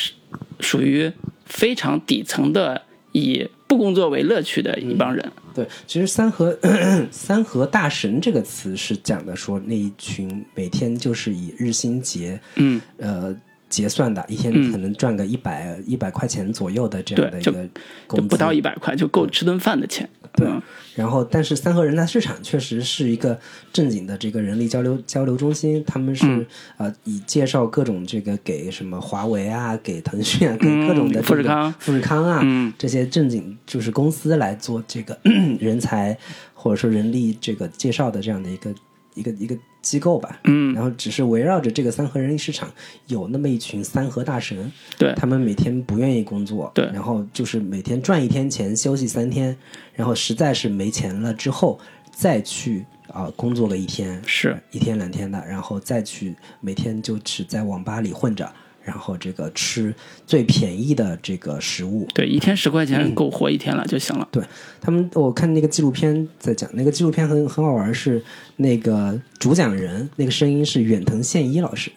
属于非常底层的，以不工作为乐趣的一帮人。对，其实三和 三和大神这个词是讲的说那一群每天就是以日薪结嗯，呃结算的，一天可能赚个一百一百块钱左右的这样的一个就工资，不到一百块就够吃顿饭的钱。对。嗯。然后，但是三河人才市场确实是一个正经的这个人力交流交流中心，他们是、嗯。呃以介绍各种这个给什么华为啊、给腾讯啊、给各种的、这个富士康。富士康啊、嗯。这些正经就是公司来做这个人才或者说人力这个介绍的这样的一个一个一个机构吧。嗯，然后只是围绕着这个三和人力市场，有那么一群三和大神，对。他们每天不愿意工作，对。然后就是每天赚一天钱，休息三天，然后实在是没钱了之后，再去啊、工作个一天，是。一天两天的，然后再去每天就只在网吧里混着，然后这个吃最便宜的这个食物，对，一天十块嗯。钱够活一天了就行了。对他们，我看那个纪录片在讲，那个纪录片很很好玩，是那个主讲人，那个声音是远藤宪一老师，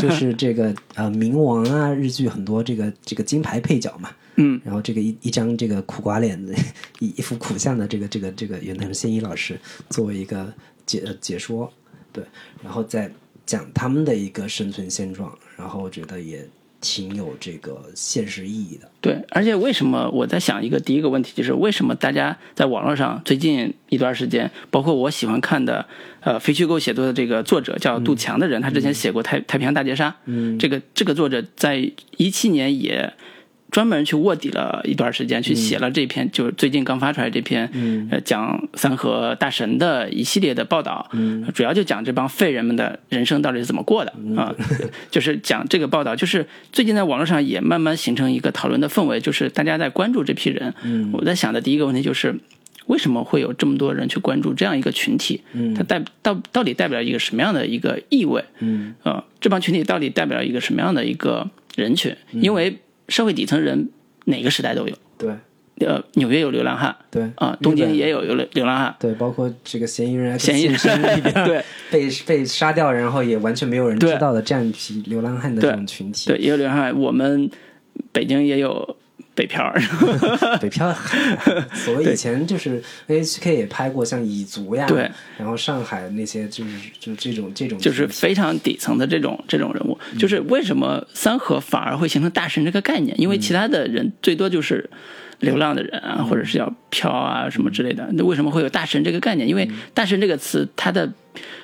就是这个呃冥王啊，日剧很多这个这个金牌配角嘛，嗯，然后这个一一张这个苦瓜脸的一一副苦相的这个这个这个远藤宪一老师作为一个解呃解说，对，然后再讲他们的一个生存现状，然后我觉得也挺有这个现实意义的，对，而且为什么我在想一个第一个问题，就是为什么大家在网络上最近一段时间，包括我喜欢看的呃非虚构写作的这个作者叫杜强的人，他之前写过太太平洋大劫杀，嗯。这个这个作者在一七年也专门去卧底了一段时间，去写了这篇，就是最近刚发出来这篇，呃，讲三河大神的一系列的报道，主要就讲这帮废人们的人生到底是怎么过的啊，就是讲这个报道，就是最近在网络上也慢慢形成一个讨论的氛围，就是大家在关注这批人。我在想的第一个问题就是。为什么会有这么多人去关注这样一个群体？它代到到底代表一个什么样的一个意味？嗯呃，这帮群体到底代表一个什么样的一个人群？因为社会底层人哪个时代都有，对。呃，纽约有流浪汉。对啊，东京也有有流流浪汉，对，包括这个嫌疑人嫌疑人 对。被被杀掉，然后也完全没有人知道的这样一批流浪汉的这种群体。对，也有流浪汉。我们北京也有北漂，北漂，所谓以前就是 A H K 也拍过像蚁族呀，对，然后上海那些就是就这种这种就是非常底层的这种这种人物。就是为什么三河反而会形成大神这个概念？因为其他的人最多就是。流浪的人啊，或者是要飘啊什么之类的，那为什么会有大神这个概念？因为大神这个词，它的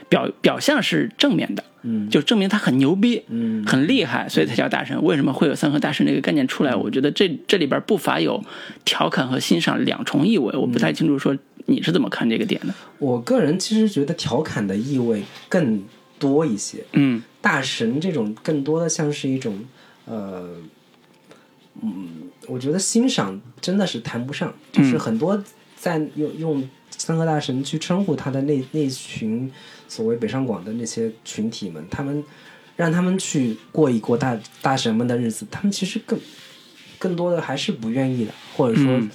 表表象是正面的，嗯就证明他很牛逼，嗯很厉害，所以才叫大神。为什么会有三和大神这个概念出来？我觉得这这里边不乏有调侃和欣赏两重意味。我不太清楚说你是怎么看这个点的？我个人其实觉得调侃的意味更多一些，嗯大神这种更多的像是一种呃，嗯，我觉得欣赏真的是谈不上，就是很多在用用三个大神去称呼他的那那群所谓北上广的那些群体们，他们让他们去过一过大大神们的日子，他们其实更更多的还是不愿意的，或者说嗯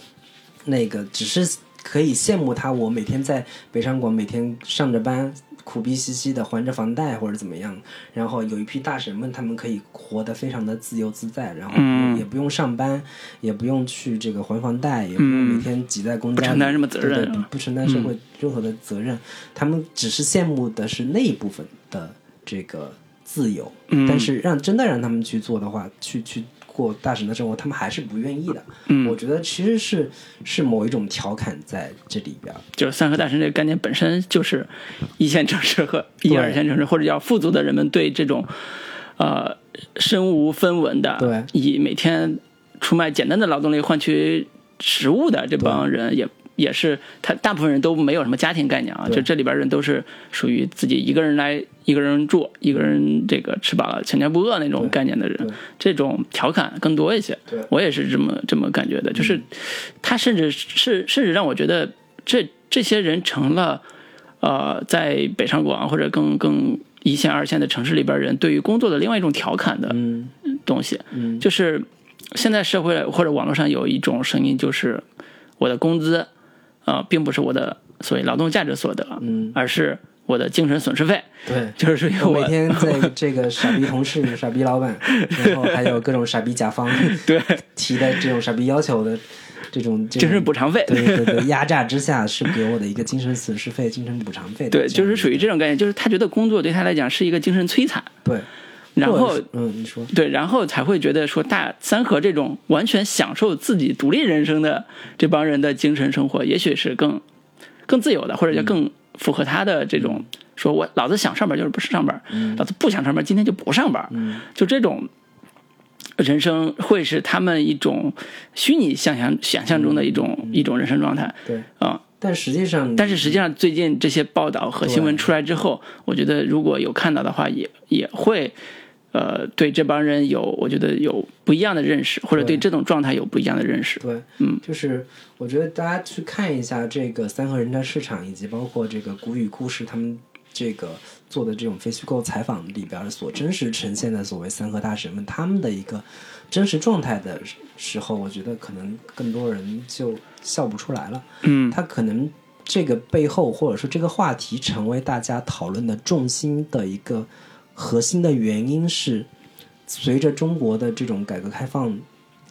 那个只是可以羡慕他，我每天在北上广每天上着班。苦逼兮兮的还着房贷或者怎么样，然后有一批大神们，他们可以活得非常的自由自在，然后嗯。也不用上班，也不用去这个还房贷，也不用每天挤在公家里，嗯不承担什么责任对对不承担社会任何的责任，他们只是羡慕的是那一部分的这个自由，嗯。但是让真的让他们去做的话，去去过大神的生活，他们还是不愿意的。嗯我觉得其实是是某一种调侃在这里边。就是三和大神这个概念本身就是一线城市和一二线城市或者叫富足的人们对这种呃身无分文的，对以每天出卖简单的劳动力换取食物的这帮人也。也是，他大部分人都没有什么家庭概念啊，就这里边人都是属于自己一个人来，一个人住，一个人这个吃饱了全家不饿那种概念的人，这种调侃更多一些。我也是这么这么感觉的，就是他甚至是甚至让我觉得这这些人成了呃，在北上广或者更更一线二线的城市里边人对于工作的另外一种调侃的嗯。东西，嗯。就是现在社会或者网络上有一种声音，就是我的工资呃，并不是我的所谓劳动价值所得，嗯，而是我的精神损失费，对。就是属于我我每天在这个傻逼同事、傻逼老板，然后还有各种傻逼甲方 对提的这种傻逼要求的这种精神补偿费，对对对压榨之下是给我的一个精神损失费、精神补偿费对。就是属于这种概念，就是他觉得工作对他来讲是一个精神摧残，对，然后嗯，你说对，然后才会觉得说大三和这种完全享受自己独立人生的这帮人的精神生活，也许是更更自由的，或者叫更符合他的这种说我老子想上班就是不是上班，老子不想上班今天就不上班，嗯。就这种人生会是他们一种虚拟想象想象中的一种、一种人生状态。对，啊。但实际上，但是实际上，最近这些报道和新闻出来之后，我觉得如果有看到的话，也也会，呃，对这帮人有，我觉得有不一样的认识，或者对对这种状态有不一样的认识。对，嗯，就是我觉得大家去看一下这个三和人才市场，以及包括这个古语故事他们这个做的这种非虚构采访里边所真实呈现的所谓三和大神们他们的一个真实状态的时候，我觉得可能更多人就笑不出来了。嗯他可能这个背后，或者说这个话题成为大家讨论的重心的一个核心的原因是，随着中国的这种改革开放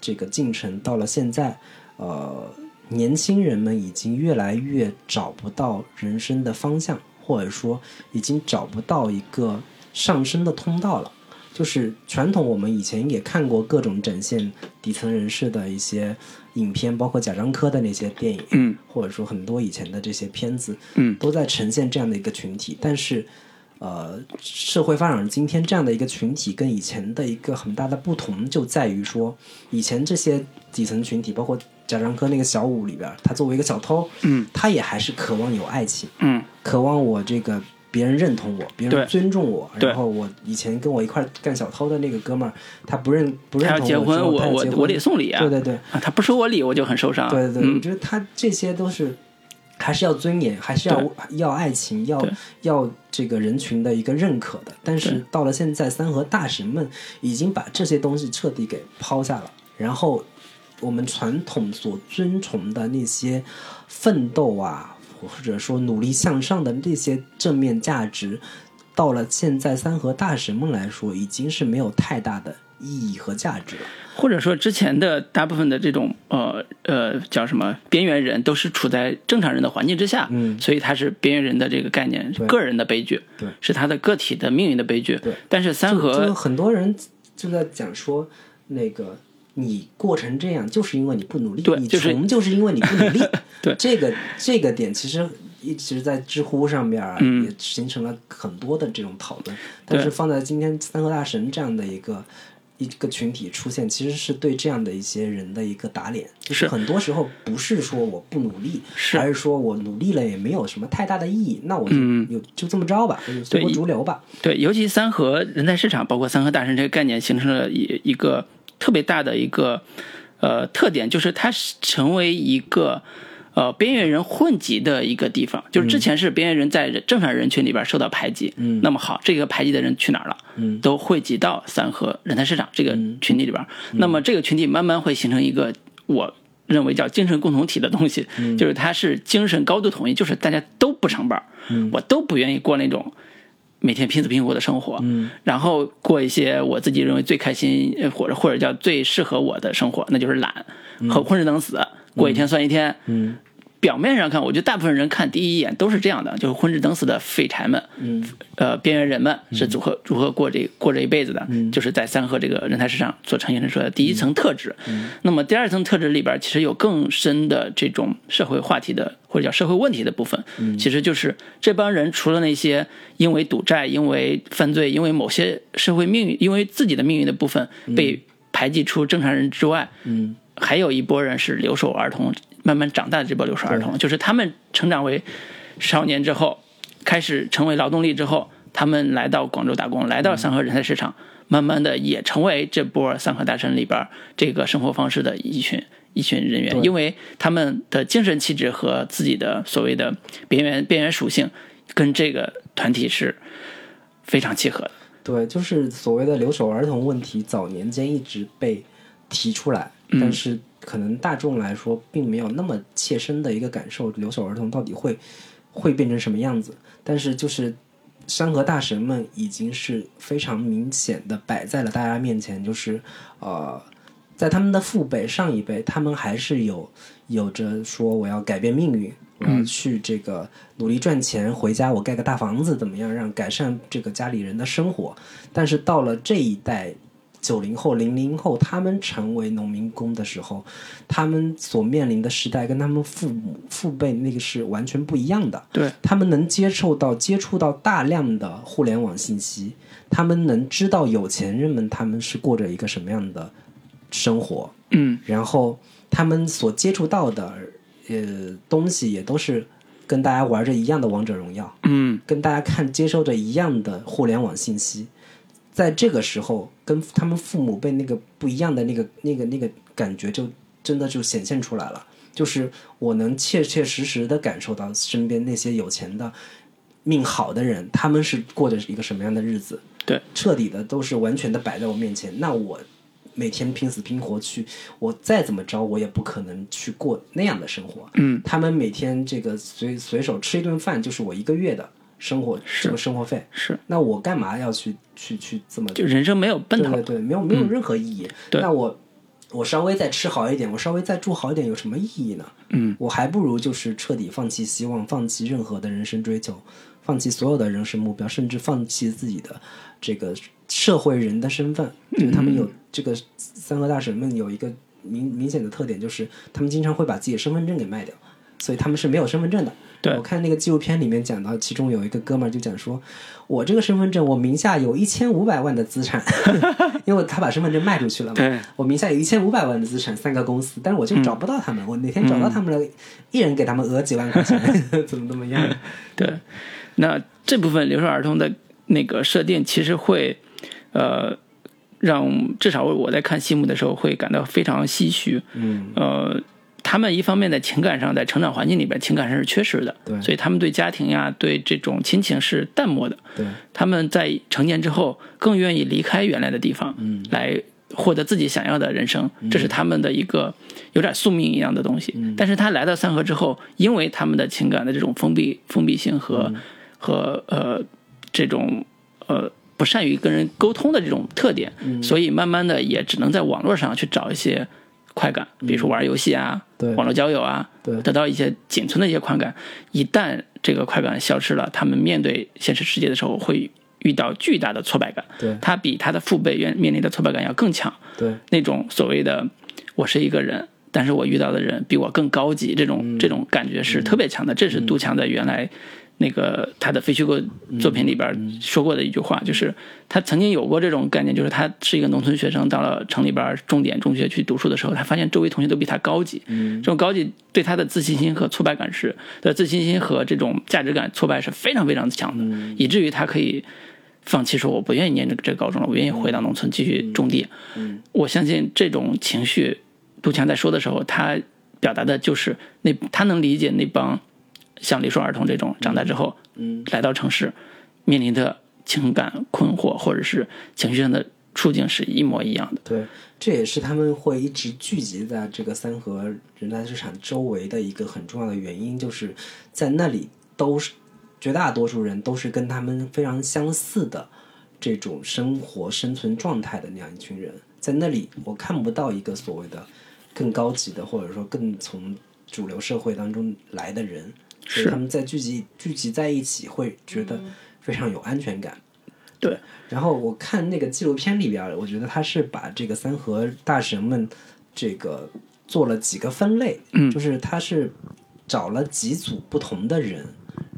这个进程到了现在，呃，年轻人们已经越来越找不到人生的方向，或者说已经找不到一个上升的通道了。就是传统，我们以前也看过各种展现底层人士的一些影片，包括贾樟柯的那些电影，嗯或者说很多以前的这些片子，嗯都在呈现这样的一个群体。但是，呃，社会发展至今天这样的一个群体，跟以前的一个很大的不同，就在于说，以前这些底层群体，包括贾樟柯那个小五里边，他作为一个小偷，嗯他也还是渴望有爱情，嗯渴望我这个别人认同我，别人尊重我。然后我以前跟我一块干小偷的那个哥们儿，他不认不认他要结婚，同我，结婚我我得送礼啊！对对对，啊，他不收我礼，我就很受伤。对对对，我嗯觉得他这些都是还是要尊严，还是要要爱情，要要这个人群的一个认可的。但是到了现在，三和大神们已经把这些东西彻底给抛下了，然后我们传统所尊崇的那些奋斗啊，或者说努力向上的那些正面价值，到了现在三和大神们来说，已经是没有太大的意义和价值了。或者说之前的大部分的这种呃呃叫什么边缘人，都是处在正常人的环境之下，嗯所以他是边缘人的这个概念，个人的悲剧，对是他的个体的命运的悲剧。对但是三和很多人就在讲说，那个你过成这样，就是因为你不努力，你对就是穷就是因为你不努力。对这个这个点，其实一直在知乎上边啊，嗯也形成了很多的这种讨论。但是放在今天三和大神这样的一个。一个群体出现，其实是对这样的一些人的一个打脸。就是是很多时候不是说我不努力，是而是说我努力了也没有什么太大的意义，那我就嗯有、就这么着吧，我就随波逐流吧。对，尤其三和人才市场，包括三和大神这个概念，形成了一一个特别大的一个呃特点，就是它是成为一个呃边缘人混集的一个地方。就是之前是边缘人在正常人群里边受到排挤，嗯那么好，这个排挤的人去哪儿了？嗯都汇集到三和人才市场这个群体里边。那么这个群体慢慢会形成一个我认为叫精神共同体的东西，就是它是精神高度统一，就是大家都不上班，我都不愿意过那种每天拼死拼活的生活，然后过一些我自己认为最开心呃或者或者叫最适合我的生活，那就是懒和混吃等死，过一天算一天。表面上看，我觉得大部分人看第一眼都是这样的，就是混吃等死的废柴们，嗯，呃，边缘人们是如何如何过这过这一辈子的，就是在三河这个人才市场所呈现出来的第一层特质。那么第二层特质里边，其实有更深的这种社会话题的或者叫社会问题的部分，其实就是这帮人除了那些因为赌债、因为犯罪、因为某些社会命运、因为自己的命运的部分被排挤出正常人之外，嗯，还有一波人是留守儿童，慢慢长大的这波留守儿童，就是他们成长为少年之后，开始成为劳动力之后，他们来到广州打工，来到三河人才市场，慢慢的也成为这波三河大神里边这个生活方式的一群一群人员，因为他们的精神气质和自己的所谓的边缘边缘属性，跟这个团体是非常契合的。对，就是所谓的留守儿童问题，早年间一直被提出来，嗯。但是可能大众来说并没有那么切身的一个感受，留守儿童到底会会变成什么样子。但是就是山河大神们已经是非常明显的摆在了大家面前，就是呃，在他们的父辈上一辈，他们还是有有着说我要改变命运，我要去这个努力赚钱，回家我盖个大房子，怎么样让改善这个家里人的生活。但是到了这一代九零后、零零后，他们成为农民工的时候，他们所面临的时代跟他们父母父辈那个是完全不一样的。对，他们能接受到接触到大量的互联网信息，他们能知道有钱人们他们是过着一个什么样的生活，嗯。然后他们所接触到的呃东西也都是跟大家玩着一样的王者荣耀，嗯。跟大家看接收着一样的互联网信息，在这个时候，跟他们父母被那个不一样的那个那个那个感觉，就真的就显现出来了。就是我能切切实实的感受到身边那些有钱的、命好的人，他们是过着一个什么样的日子，对，彻底的都是完全的摆在我面前。那我每天拼死拼活去，我再怎么着，我也不可能去过那样的生活。嗯，他们每天这个随随手吃一顿饭，就是我一个月的生活这个生活费。是，那我干嘛要去去去这么就人生没有奔头对没有没有任何意义。对那我我稍微再吃好一点，我稍微再住好一点，有什么意义呢？嗯，我还不如就是彻底放弃希望，放弃任何的人生追求，放弃所有的人生目标，甚至放弃自己的这个社会人的身份。就是他们有这个三和大神们有一个明明显的特点，就是他们经常会把自己的身份证给卖掉，所以他们是没有身份证的。对我看那个纪录片里面讲到，其中有一个哥们儿就讲说，我这个身份证我名下有一千五百万的资产，因为他把身份证卖出去了嘛。我名下有一千五百万的资产，三个公司，但是我就找不到他们。我哪天找到他们了，一人给他们讹几万块钱，怎么怎么样？对，那这部分留守儿童的那个设定，其实会，呃，让至少我在看戏目的时候会感到非常唏嘘。嗯，呃，他们一方面在情感上，在成长环境里边，情感上是缺失的，对。所以他们对家庭呀，对这种亲情是淡漠的。对，他们在成年之后，更愿意离开原来的地方，嗯。来获得自己想要的人生，这是他们的一个有点宿命一样的东西。嗯。但是他来到三河之后，因为他们的情感的这种封闭、封闭性和、嗯。和呃这种呃不善于跟人沟通的这种特点，嗯。所以慢慢的也只能在网络上去找一些快感，比如说玩游戏啊，嗯对网络交友啊，对得到一些仅存的一些快感。一旦这个快感消失了，他们面对现实世界的时候会遇到巨大的挫败感。对他比他的父辈面面临的挫败感要更强。对，那种所谓的我是一个人，但是我遇到的人比我更高级，这种、嗯这种感觉是特别强的。这是杜强在原来那个他的非虚构作品里边说过的一句话，就是他曾经有过这种概念，就是他是一个农村学生，到了城里边重点中学去读书的时候，他发现周围同学都比他高级，这种高级对他的自信心和挫败感是的自信心和这种价值感挫败是非常非常强的，以至于他可以。放弃说我不愿意念这个这个高中了，我愿意回到农村继续种地。嗯。我相信这种情绪，杜强在说的时候，他表达的就是那他能理解那帮像留守儿童这种长大之后嗯来到城市面临的情感困惑或者是情绪上的处境是一模一样的。对，这也是他们会一直聚集在这个三河人才市场周围的一个很重要的原因，就是在那里都是绝大多数人都是跟他们非常相似的这种生活生存状态的那样一群人，在那里我看不到一个所谓的更高级的，或者说更从主流社会当中来的人，所以是他们在聚集聚集在一起会觉得非常有安全感。对，然后我看那个纪录片里边，我觉得他是把这个三河大神们这个做了几个分类，嗯就是他是找了几组不同的人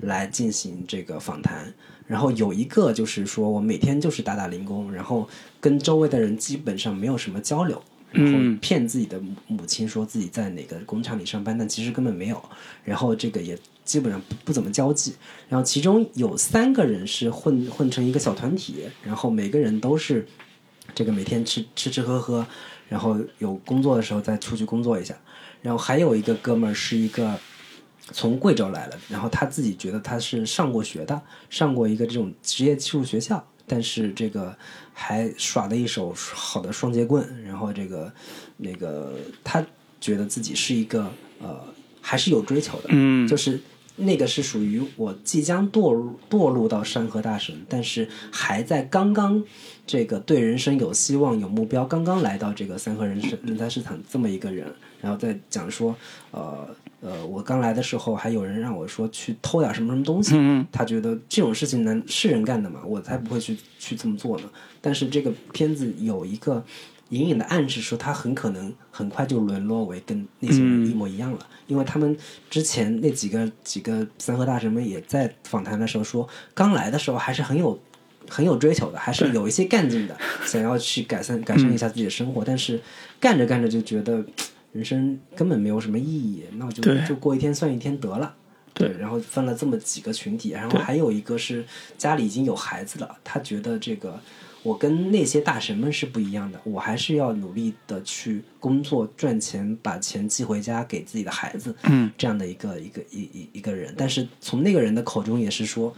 来进行这个访谈，然后有一个就是说我每天就是打打零工，然后跟周围的人基本上没有什么交流。然后嗯骗自己的母母亲说自己在哪个工厂里上班，但其实根本没有。然后这个也基本上不不怎么交际。然后其中有三个人是混混成一个小团体，然后每个人都是这个每天吃吃吃喝喝，然后有工作的时候再出去工作一下。然后还有一个哥们儿是一个从贵州来的，然后他自己觉得他是上过学的，上过一个这种职业技术学校，但是这个还耍了一手好的双截棍，然后这个那个他觉得自己是一个呃还是有追求的，嗯就是那个是属于我即将堕入堕入到山河大神，但是还在刚刚这个对人生有希望、有目标，刚刚来到这个三河人生人才市场这么一个人，然后再讲说，呃呃，我刚来的时候还有人让我说去偷点什么什么东西，嗯他觉得这种事情能是人干的吗？我才不会去去这么做呢。但是这个片子有一个隐隐的暗示说，他很可能很快就沦落为跟那些人一模一样了，因为他们之前那几个几个三和大神们也在访谈的时候说，刚来的时候还是很有。很有追求的，还是有一些干劲的，想要去改善改善一下自己的生活，但是干着干着就觉得人生根本没有什么意义，那我就对就过一天算一天得了。对。然后分了这么几个群体，然后还有一个是家里已经有孩子了，他觉得这个我跟那些大神们是不一样的，我还是要努力的去工作赚钱，把钱寄回家给自己的孩子，嗯，这样的一个一个一一一个人。但是从那个人的口中也是说，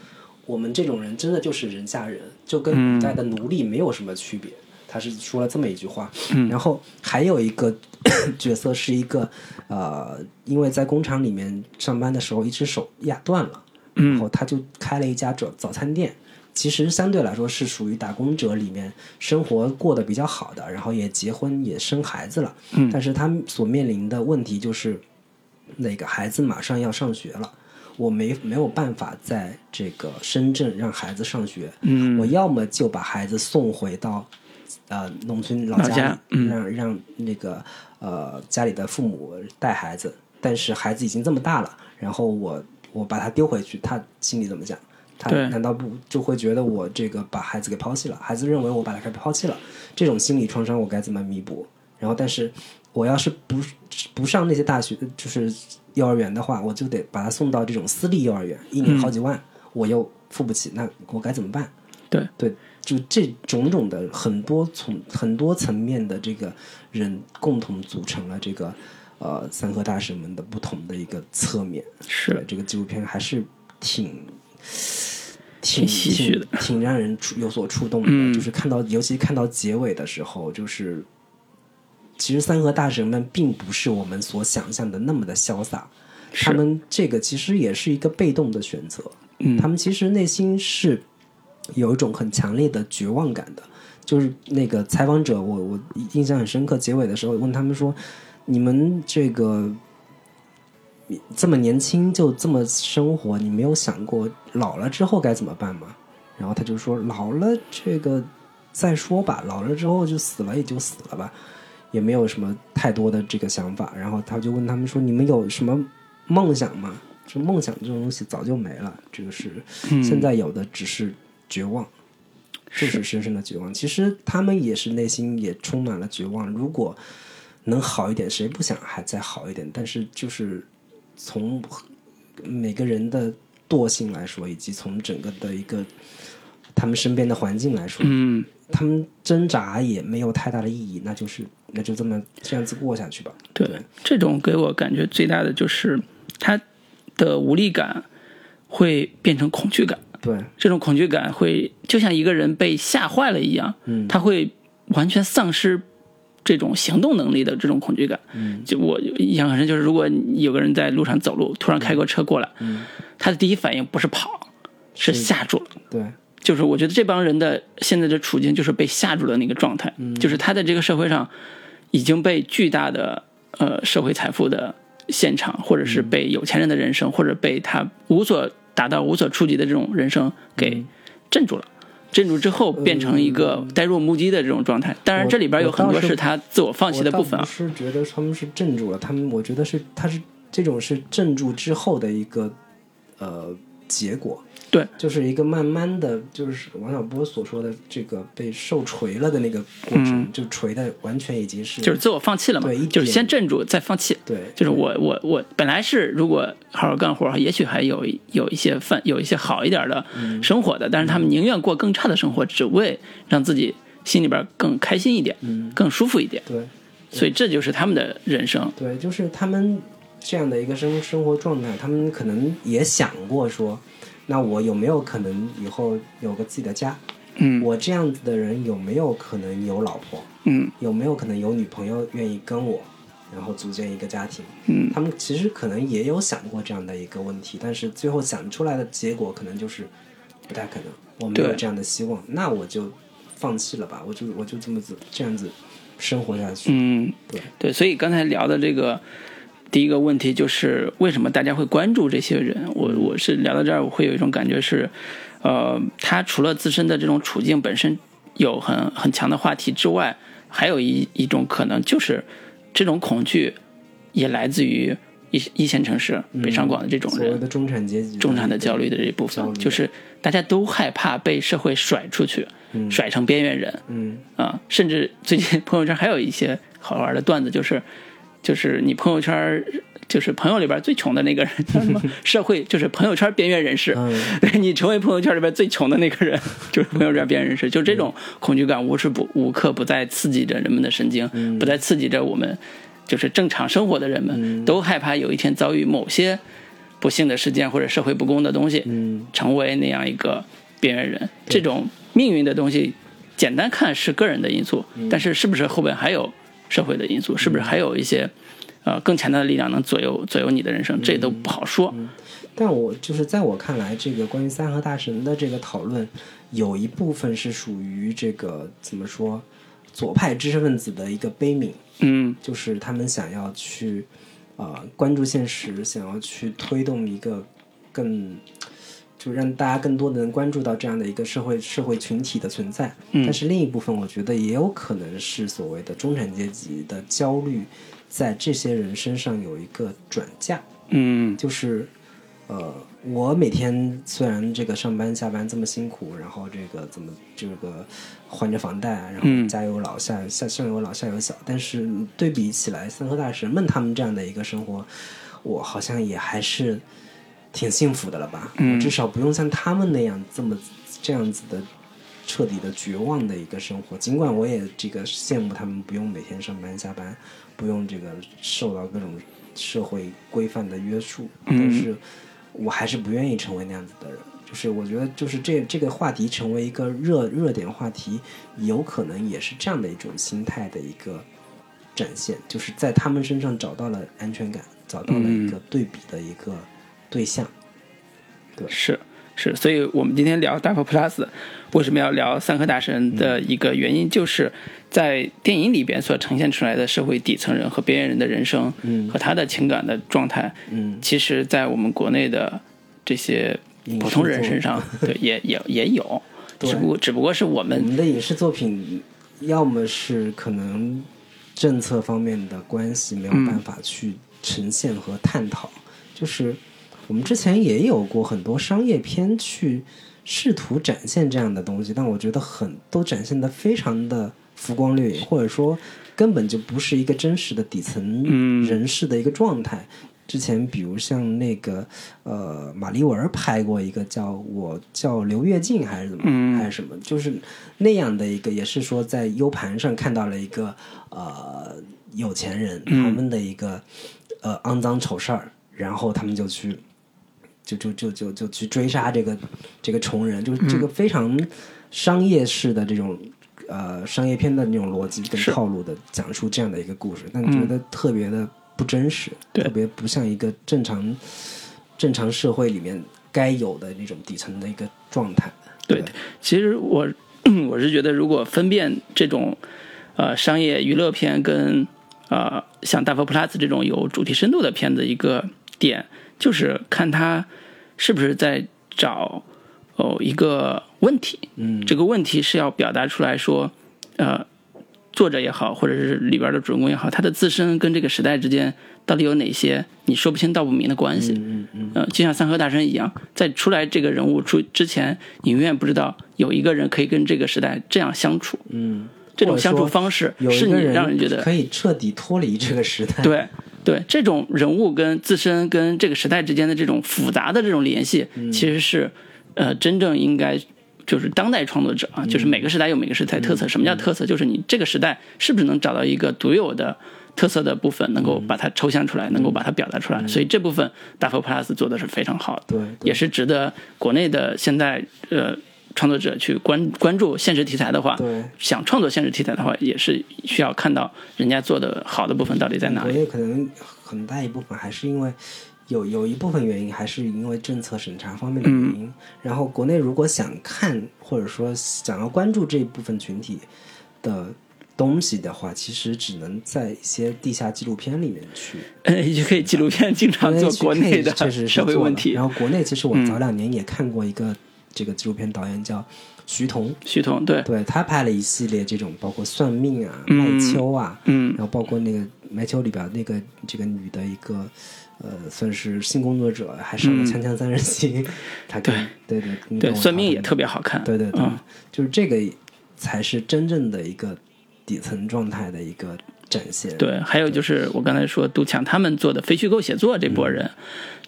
我们这种人真的就是人下人，就跟古代的奴隶没有什么区别。他是说了这么一句话，然后还有一个 角色是一个呃，因为在工厂里面上班的时候一只手压断了，然后他就开了一家早早餐店。其实相对来说是属于打工者里面生活过得比较好的，然后也结婚也生孩子了，嗯。但是他所面临的问题就是，那个孩子马上要上学了，我没没有办法在这个深圳让孩子上学，嗯。我要么就把孩子送回到呃农村老老家让让那个呃家里的父母带孩子，但是孩子已经这么大了，然后我我把他丢回去，他心里怎么想？他难道不就会觉得我这个把孩子给抛弃了？孩子认为我把他给抛弃了，这种心理创伤我该怎么弥补？然后，但是我要是不不上那些大学，就是幼儿园的话，我就得把他送到这种私立幼儿园，一年好几万，我又付不起，那我该怎么办？对对，就这种种的很多从很多层面的这个人共同组成了这个呃三河大神们的不同的一个侧面。对是这个纪录片还是挺挺唏嘘的挺挺让人触有所触动的。嗯就是看到，尤其看到结尾的时候，就是其实三河大神们并不是我们所想象的那么的潇洒，他们这个其实也是一个被动的选择。嗯他们其实内心是有一种很强烈的绝望感的。就是那个采访者，我我印象很深刻，结尾的时候问他们说：“你们这个这么年轻就这么生活，你没有想过老了之后该怎么办吗？”然后他就说：“老了这个再说吧，老了之后就死了也就死了吧，也没有什么太多的这个想法。”然后他就问他们说：“你们有什么梦想吗？”就梦想这种东西早就没了，这个是现在有的只是绝望。就是深深的绝望。其实他们也是内心也充满了绝望。如果能好一点，谁不想还再好一点？但是就是从每个人的惰性来说，以及从整个的一个他们身边的环境来说，嗯他们挣扎也没有太大的意义，那就是那就这么这样子过下去吧。对，这种给我感觉最大的就是他的无力感会变成恐惧感。对，这种恐惧感会就像一个人被吓坏了一样，嗯。他会完全丧失这种行动能力的这种恐惧感。嗯。就我印象很深，就是如果有个人在路上走路，突然开个车过来，嗯，他的第一反应不是跑，是是吓住了。对，就是我觉得这帮人的现在的处境就是被吓住的那个状态，嗯。就是他在这个社会上已经被巨大的呃社会财富的现场，或者嗯。是被有钱人的人生，或者被他无所达到、无所触及的这种人生嗯给镇住了。镇住之后，变成一个呆若木鸡的这种状态。当然，这里边有很多是是他自我放弃的部分啊。是觉得他们是镇住了，他们我觉得是他是这种是镇住之后的一个呃结果。对，就是一个慢慢的就是王小波所说的这个被受锤了的那个过程，就锤的完全已经是嗯就是自我放弃了嘛对，就是先镇住，再放弃。对，就是我我我本来是如果好好干活，也许还有有一些饭，有一些好一点的嗯生活的，但是他们宁愿过更差的生活，只为让自己心里边更开心一点，嗯更舒服一点。对所以这就是他们的人生。对，就是他们这样的一个生生活状态，他们可能也想过说，那我有没有可能以后有个自己的家？嗯我这样子的人有没有可能有老婆？嗯有没有可能有女朋友愿意跟我，然后组建一个家庭？嗯他们其实可能也有想过这样的一个问题，但是最后想出来的结果可能就是不太可能，我没有这样的希望，那我就放弃了吧，我就我就这么子这样子生活下去。嗯，对对，所以刚才聊的这个第一个问题就是为什么大家会关注这些人？我我是聊到这儿，我会有一种感觉是，呃，他除了自身的这种处境本身有很很强的话题之外，还有一一种可能就是这种恐惧也来自于一一线城市北上广的这种人。的中产阶级，中产的焦虑的这一部分，就是大家都害怕被社会甩出去，嗯。甩成边缘人，嗯。啊，甚至最近朋友圈还有一些好玩的段子，就是就是你朋友圈就是朋友里边最穷的那个人，叫什么 社会就是朋友圈边缘人士，你成为朋友圈里边最穷的那个人，就是朋友圈边缘人士，就这种恐惧感无时不无刻不在刺激着人们的神经，嗯。不在刺激着我们就是正常生活的人们，都害怕有一天遭遇某些不幸的事件或者社会不公的东西，嗯。成为那样一个边缘人。这种命运的东西，简单看是个人的因素，嗯。但是是不是后边还有社会的因素？是不是还有一些呃更强大的力量能左右左右你的人生？这都不好说。但我就是在我看来，这个关于三和大神的这个讨论，有一部分是属于这个怎么说，左派知识分子的一个悲悯，嗯就是他们想要去呃关注现实，想要去推动一个更。就让大家更多的能关注到这样的一个社会社会群体的存在，嗯。但是另一部分我觉得也有可能是所谓的中产阶级的焦虑，在这些人身上有一个转嫁，嗯。就是，呃，我每天虽然这个上班下班这么辛苦，然后这个怎么这个还着房贷，然后嗯。家有老下下上有老下有小，但是对比起来，三和大神们他们这样的一个生活，我好像也还是挺幸福的了吧？嗯我至少不用像他们那样这么这样子的。彻底的绝望的一个生活，尽管我也这个羡慕他们不用每天上班下班，不用这个受到各种社会规范的约束，嗯但是我还是不愿意成为那样子的人。就是我觉得，就是这这个话题成为一个热热点话题，有可能也是这样的一种心态的一个展现，就是在他们身上找到了安全感，找到了一个对比的一个对象。是是，所以我们今天聊大佛 Plus 为什么要聊三河大神的一个原因，就是在电影里边所呈现出来的社会底层人和边缘人的人生，嗯和他的情感的状态，嗯。其实，在我们国内的这些普通人身上，对，也也也有，只不过只不过是我们我们们的影视作品，要么是可能政策方面的关系没有办法去呈现和探讨，就是我们之前也有过很多商业片去试图展现这样的东西，但我觉得很都展现的非常的浮光掠影，或者说根本就不是一个真实的底层嗯。人士的一个状态。之前比如像那个呃马丽文拍过一个叫我叫刘跃进还是怎么、嗯。还是什么，就是那样的一个，也是说在 U 盘上看到了一个呃有钱人嗯。他们的一个、呃肮脏丑事儿，然后他们就去就就就就就去追杀这个这个穷人，就是这个非常商业式的这种呃商业片的那种逻辑跟套路的讲述这样的一个故事，但觉得特别的不真实，对。特别不像一个正常正常社会里面该有的那种底层的一个状态。对，其实我 我是觉得，如果分辨这种呃商业娱乐片跟呃像大佛 Plus 这种有主题深度的片子，一个点就是看他是不是在找哦一个问题，嗯，这个问题是要表达出来说，呃，作者也好，或者是里边的主人公也好，他的自身跟这个时代之间到底有哪些你说不清道不明的关系？嗯嗯呃，就像三河大神一样，在出来这个人物出之前，你永远不知道有一个人可以跟这个时代这样相处，嗯，这种相处方式是让人觉得可以彻底脱离这个时代。对对，这种人物跟自身跟这个时代之间的这种复杂的这种联系，嗯其实是呃真正应该就是当代创作者啊，就是每个时代有每个时代特色。什么叫特色？就是你这个时代是不是能找到一个独有的。特色的部分能够把它抽象出来，能够把它表达出来，所以这部分大佛 Plus 做的是非常好的，对对也是值得国内的现在呃创作者去关关注现实题材的话，对想创作现实题材的话，也是需要看到人家做的好的部分到底在哪国里。内可能很大一部分还是因为有有一部分原因，还是因为政策审查方面的原因。然后国内如果想看或者说想要关注这一部分群体的东西的话，其实只能在一些地下纪录片里面去。呃，也可以纪录片经常做国内的确实是社会问题嗯然。后国内其实我早两年也看过一个这个纪录片导演叫徐彤，徐彤对，对他拍了一系列这种包括算命啊、嗯麦秋啊，嗯。然后包括那个麦秋里边那个这个女的一个呃，算是性工作者，还上了《锵锵三人行 》她跟对对对，我讨论算命也特别好看。对对对，嗯。就是这个才是真正的一个底层状态的一个展现。对，还有就是我刚才说杜强他们做的非虚构写作这波人，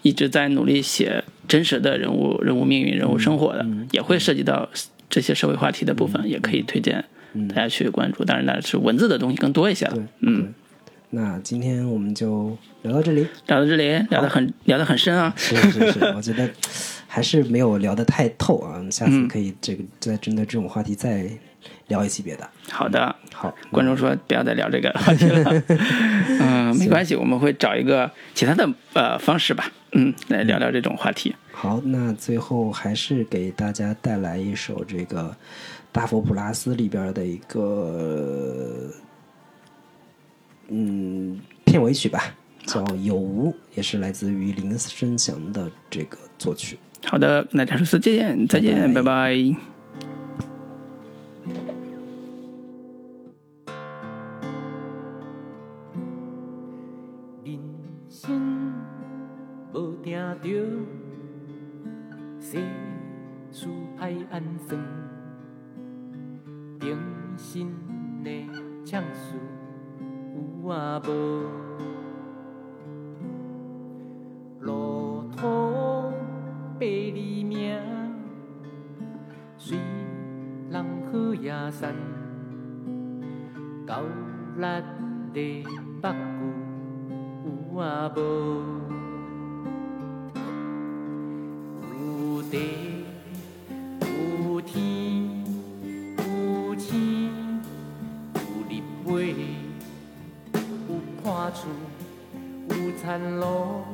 一直在努力写真实的人物、人物命运、人物生活的，也会涉及到这些社会话题的部分，也可以推荐大家去关注。当然，那是文字的东西更多一些了。，嗯。那今天我们就聊到这里。聊到这里，聊得很聊得很深啊。是是是，我觉得还是没有聊得太透啊。下次可以这个再针对这种话题再聊一期别的。好的，好，观众说不要再聊这个话题了。嗯，没关系，我们会找一个其他的呃方式吧，嗯，来聊聊这种话题。好，那最后还是给大家带来一首这个《大佛普拉斯》里边的一个嗯片尾曲吧，叫《有无》，也是来自于林声祥的这个作曲。好的，那大叔再见，再见，拜拜着，世事爱安算，平生的呛事有啊无？路途百里命，虽人好也散，到力的目睭有啊无？有地有天有星有日月有破厝有田路。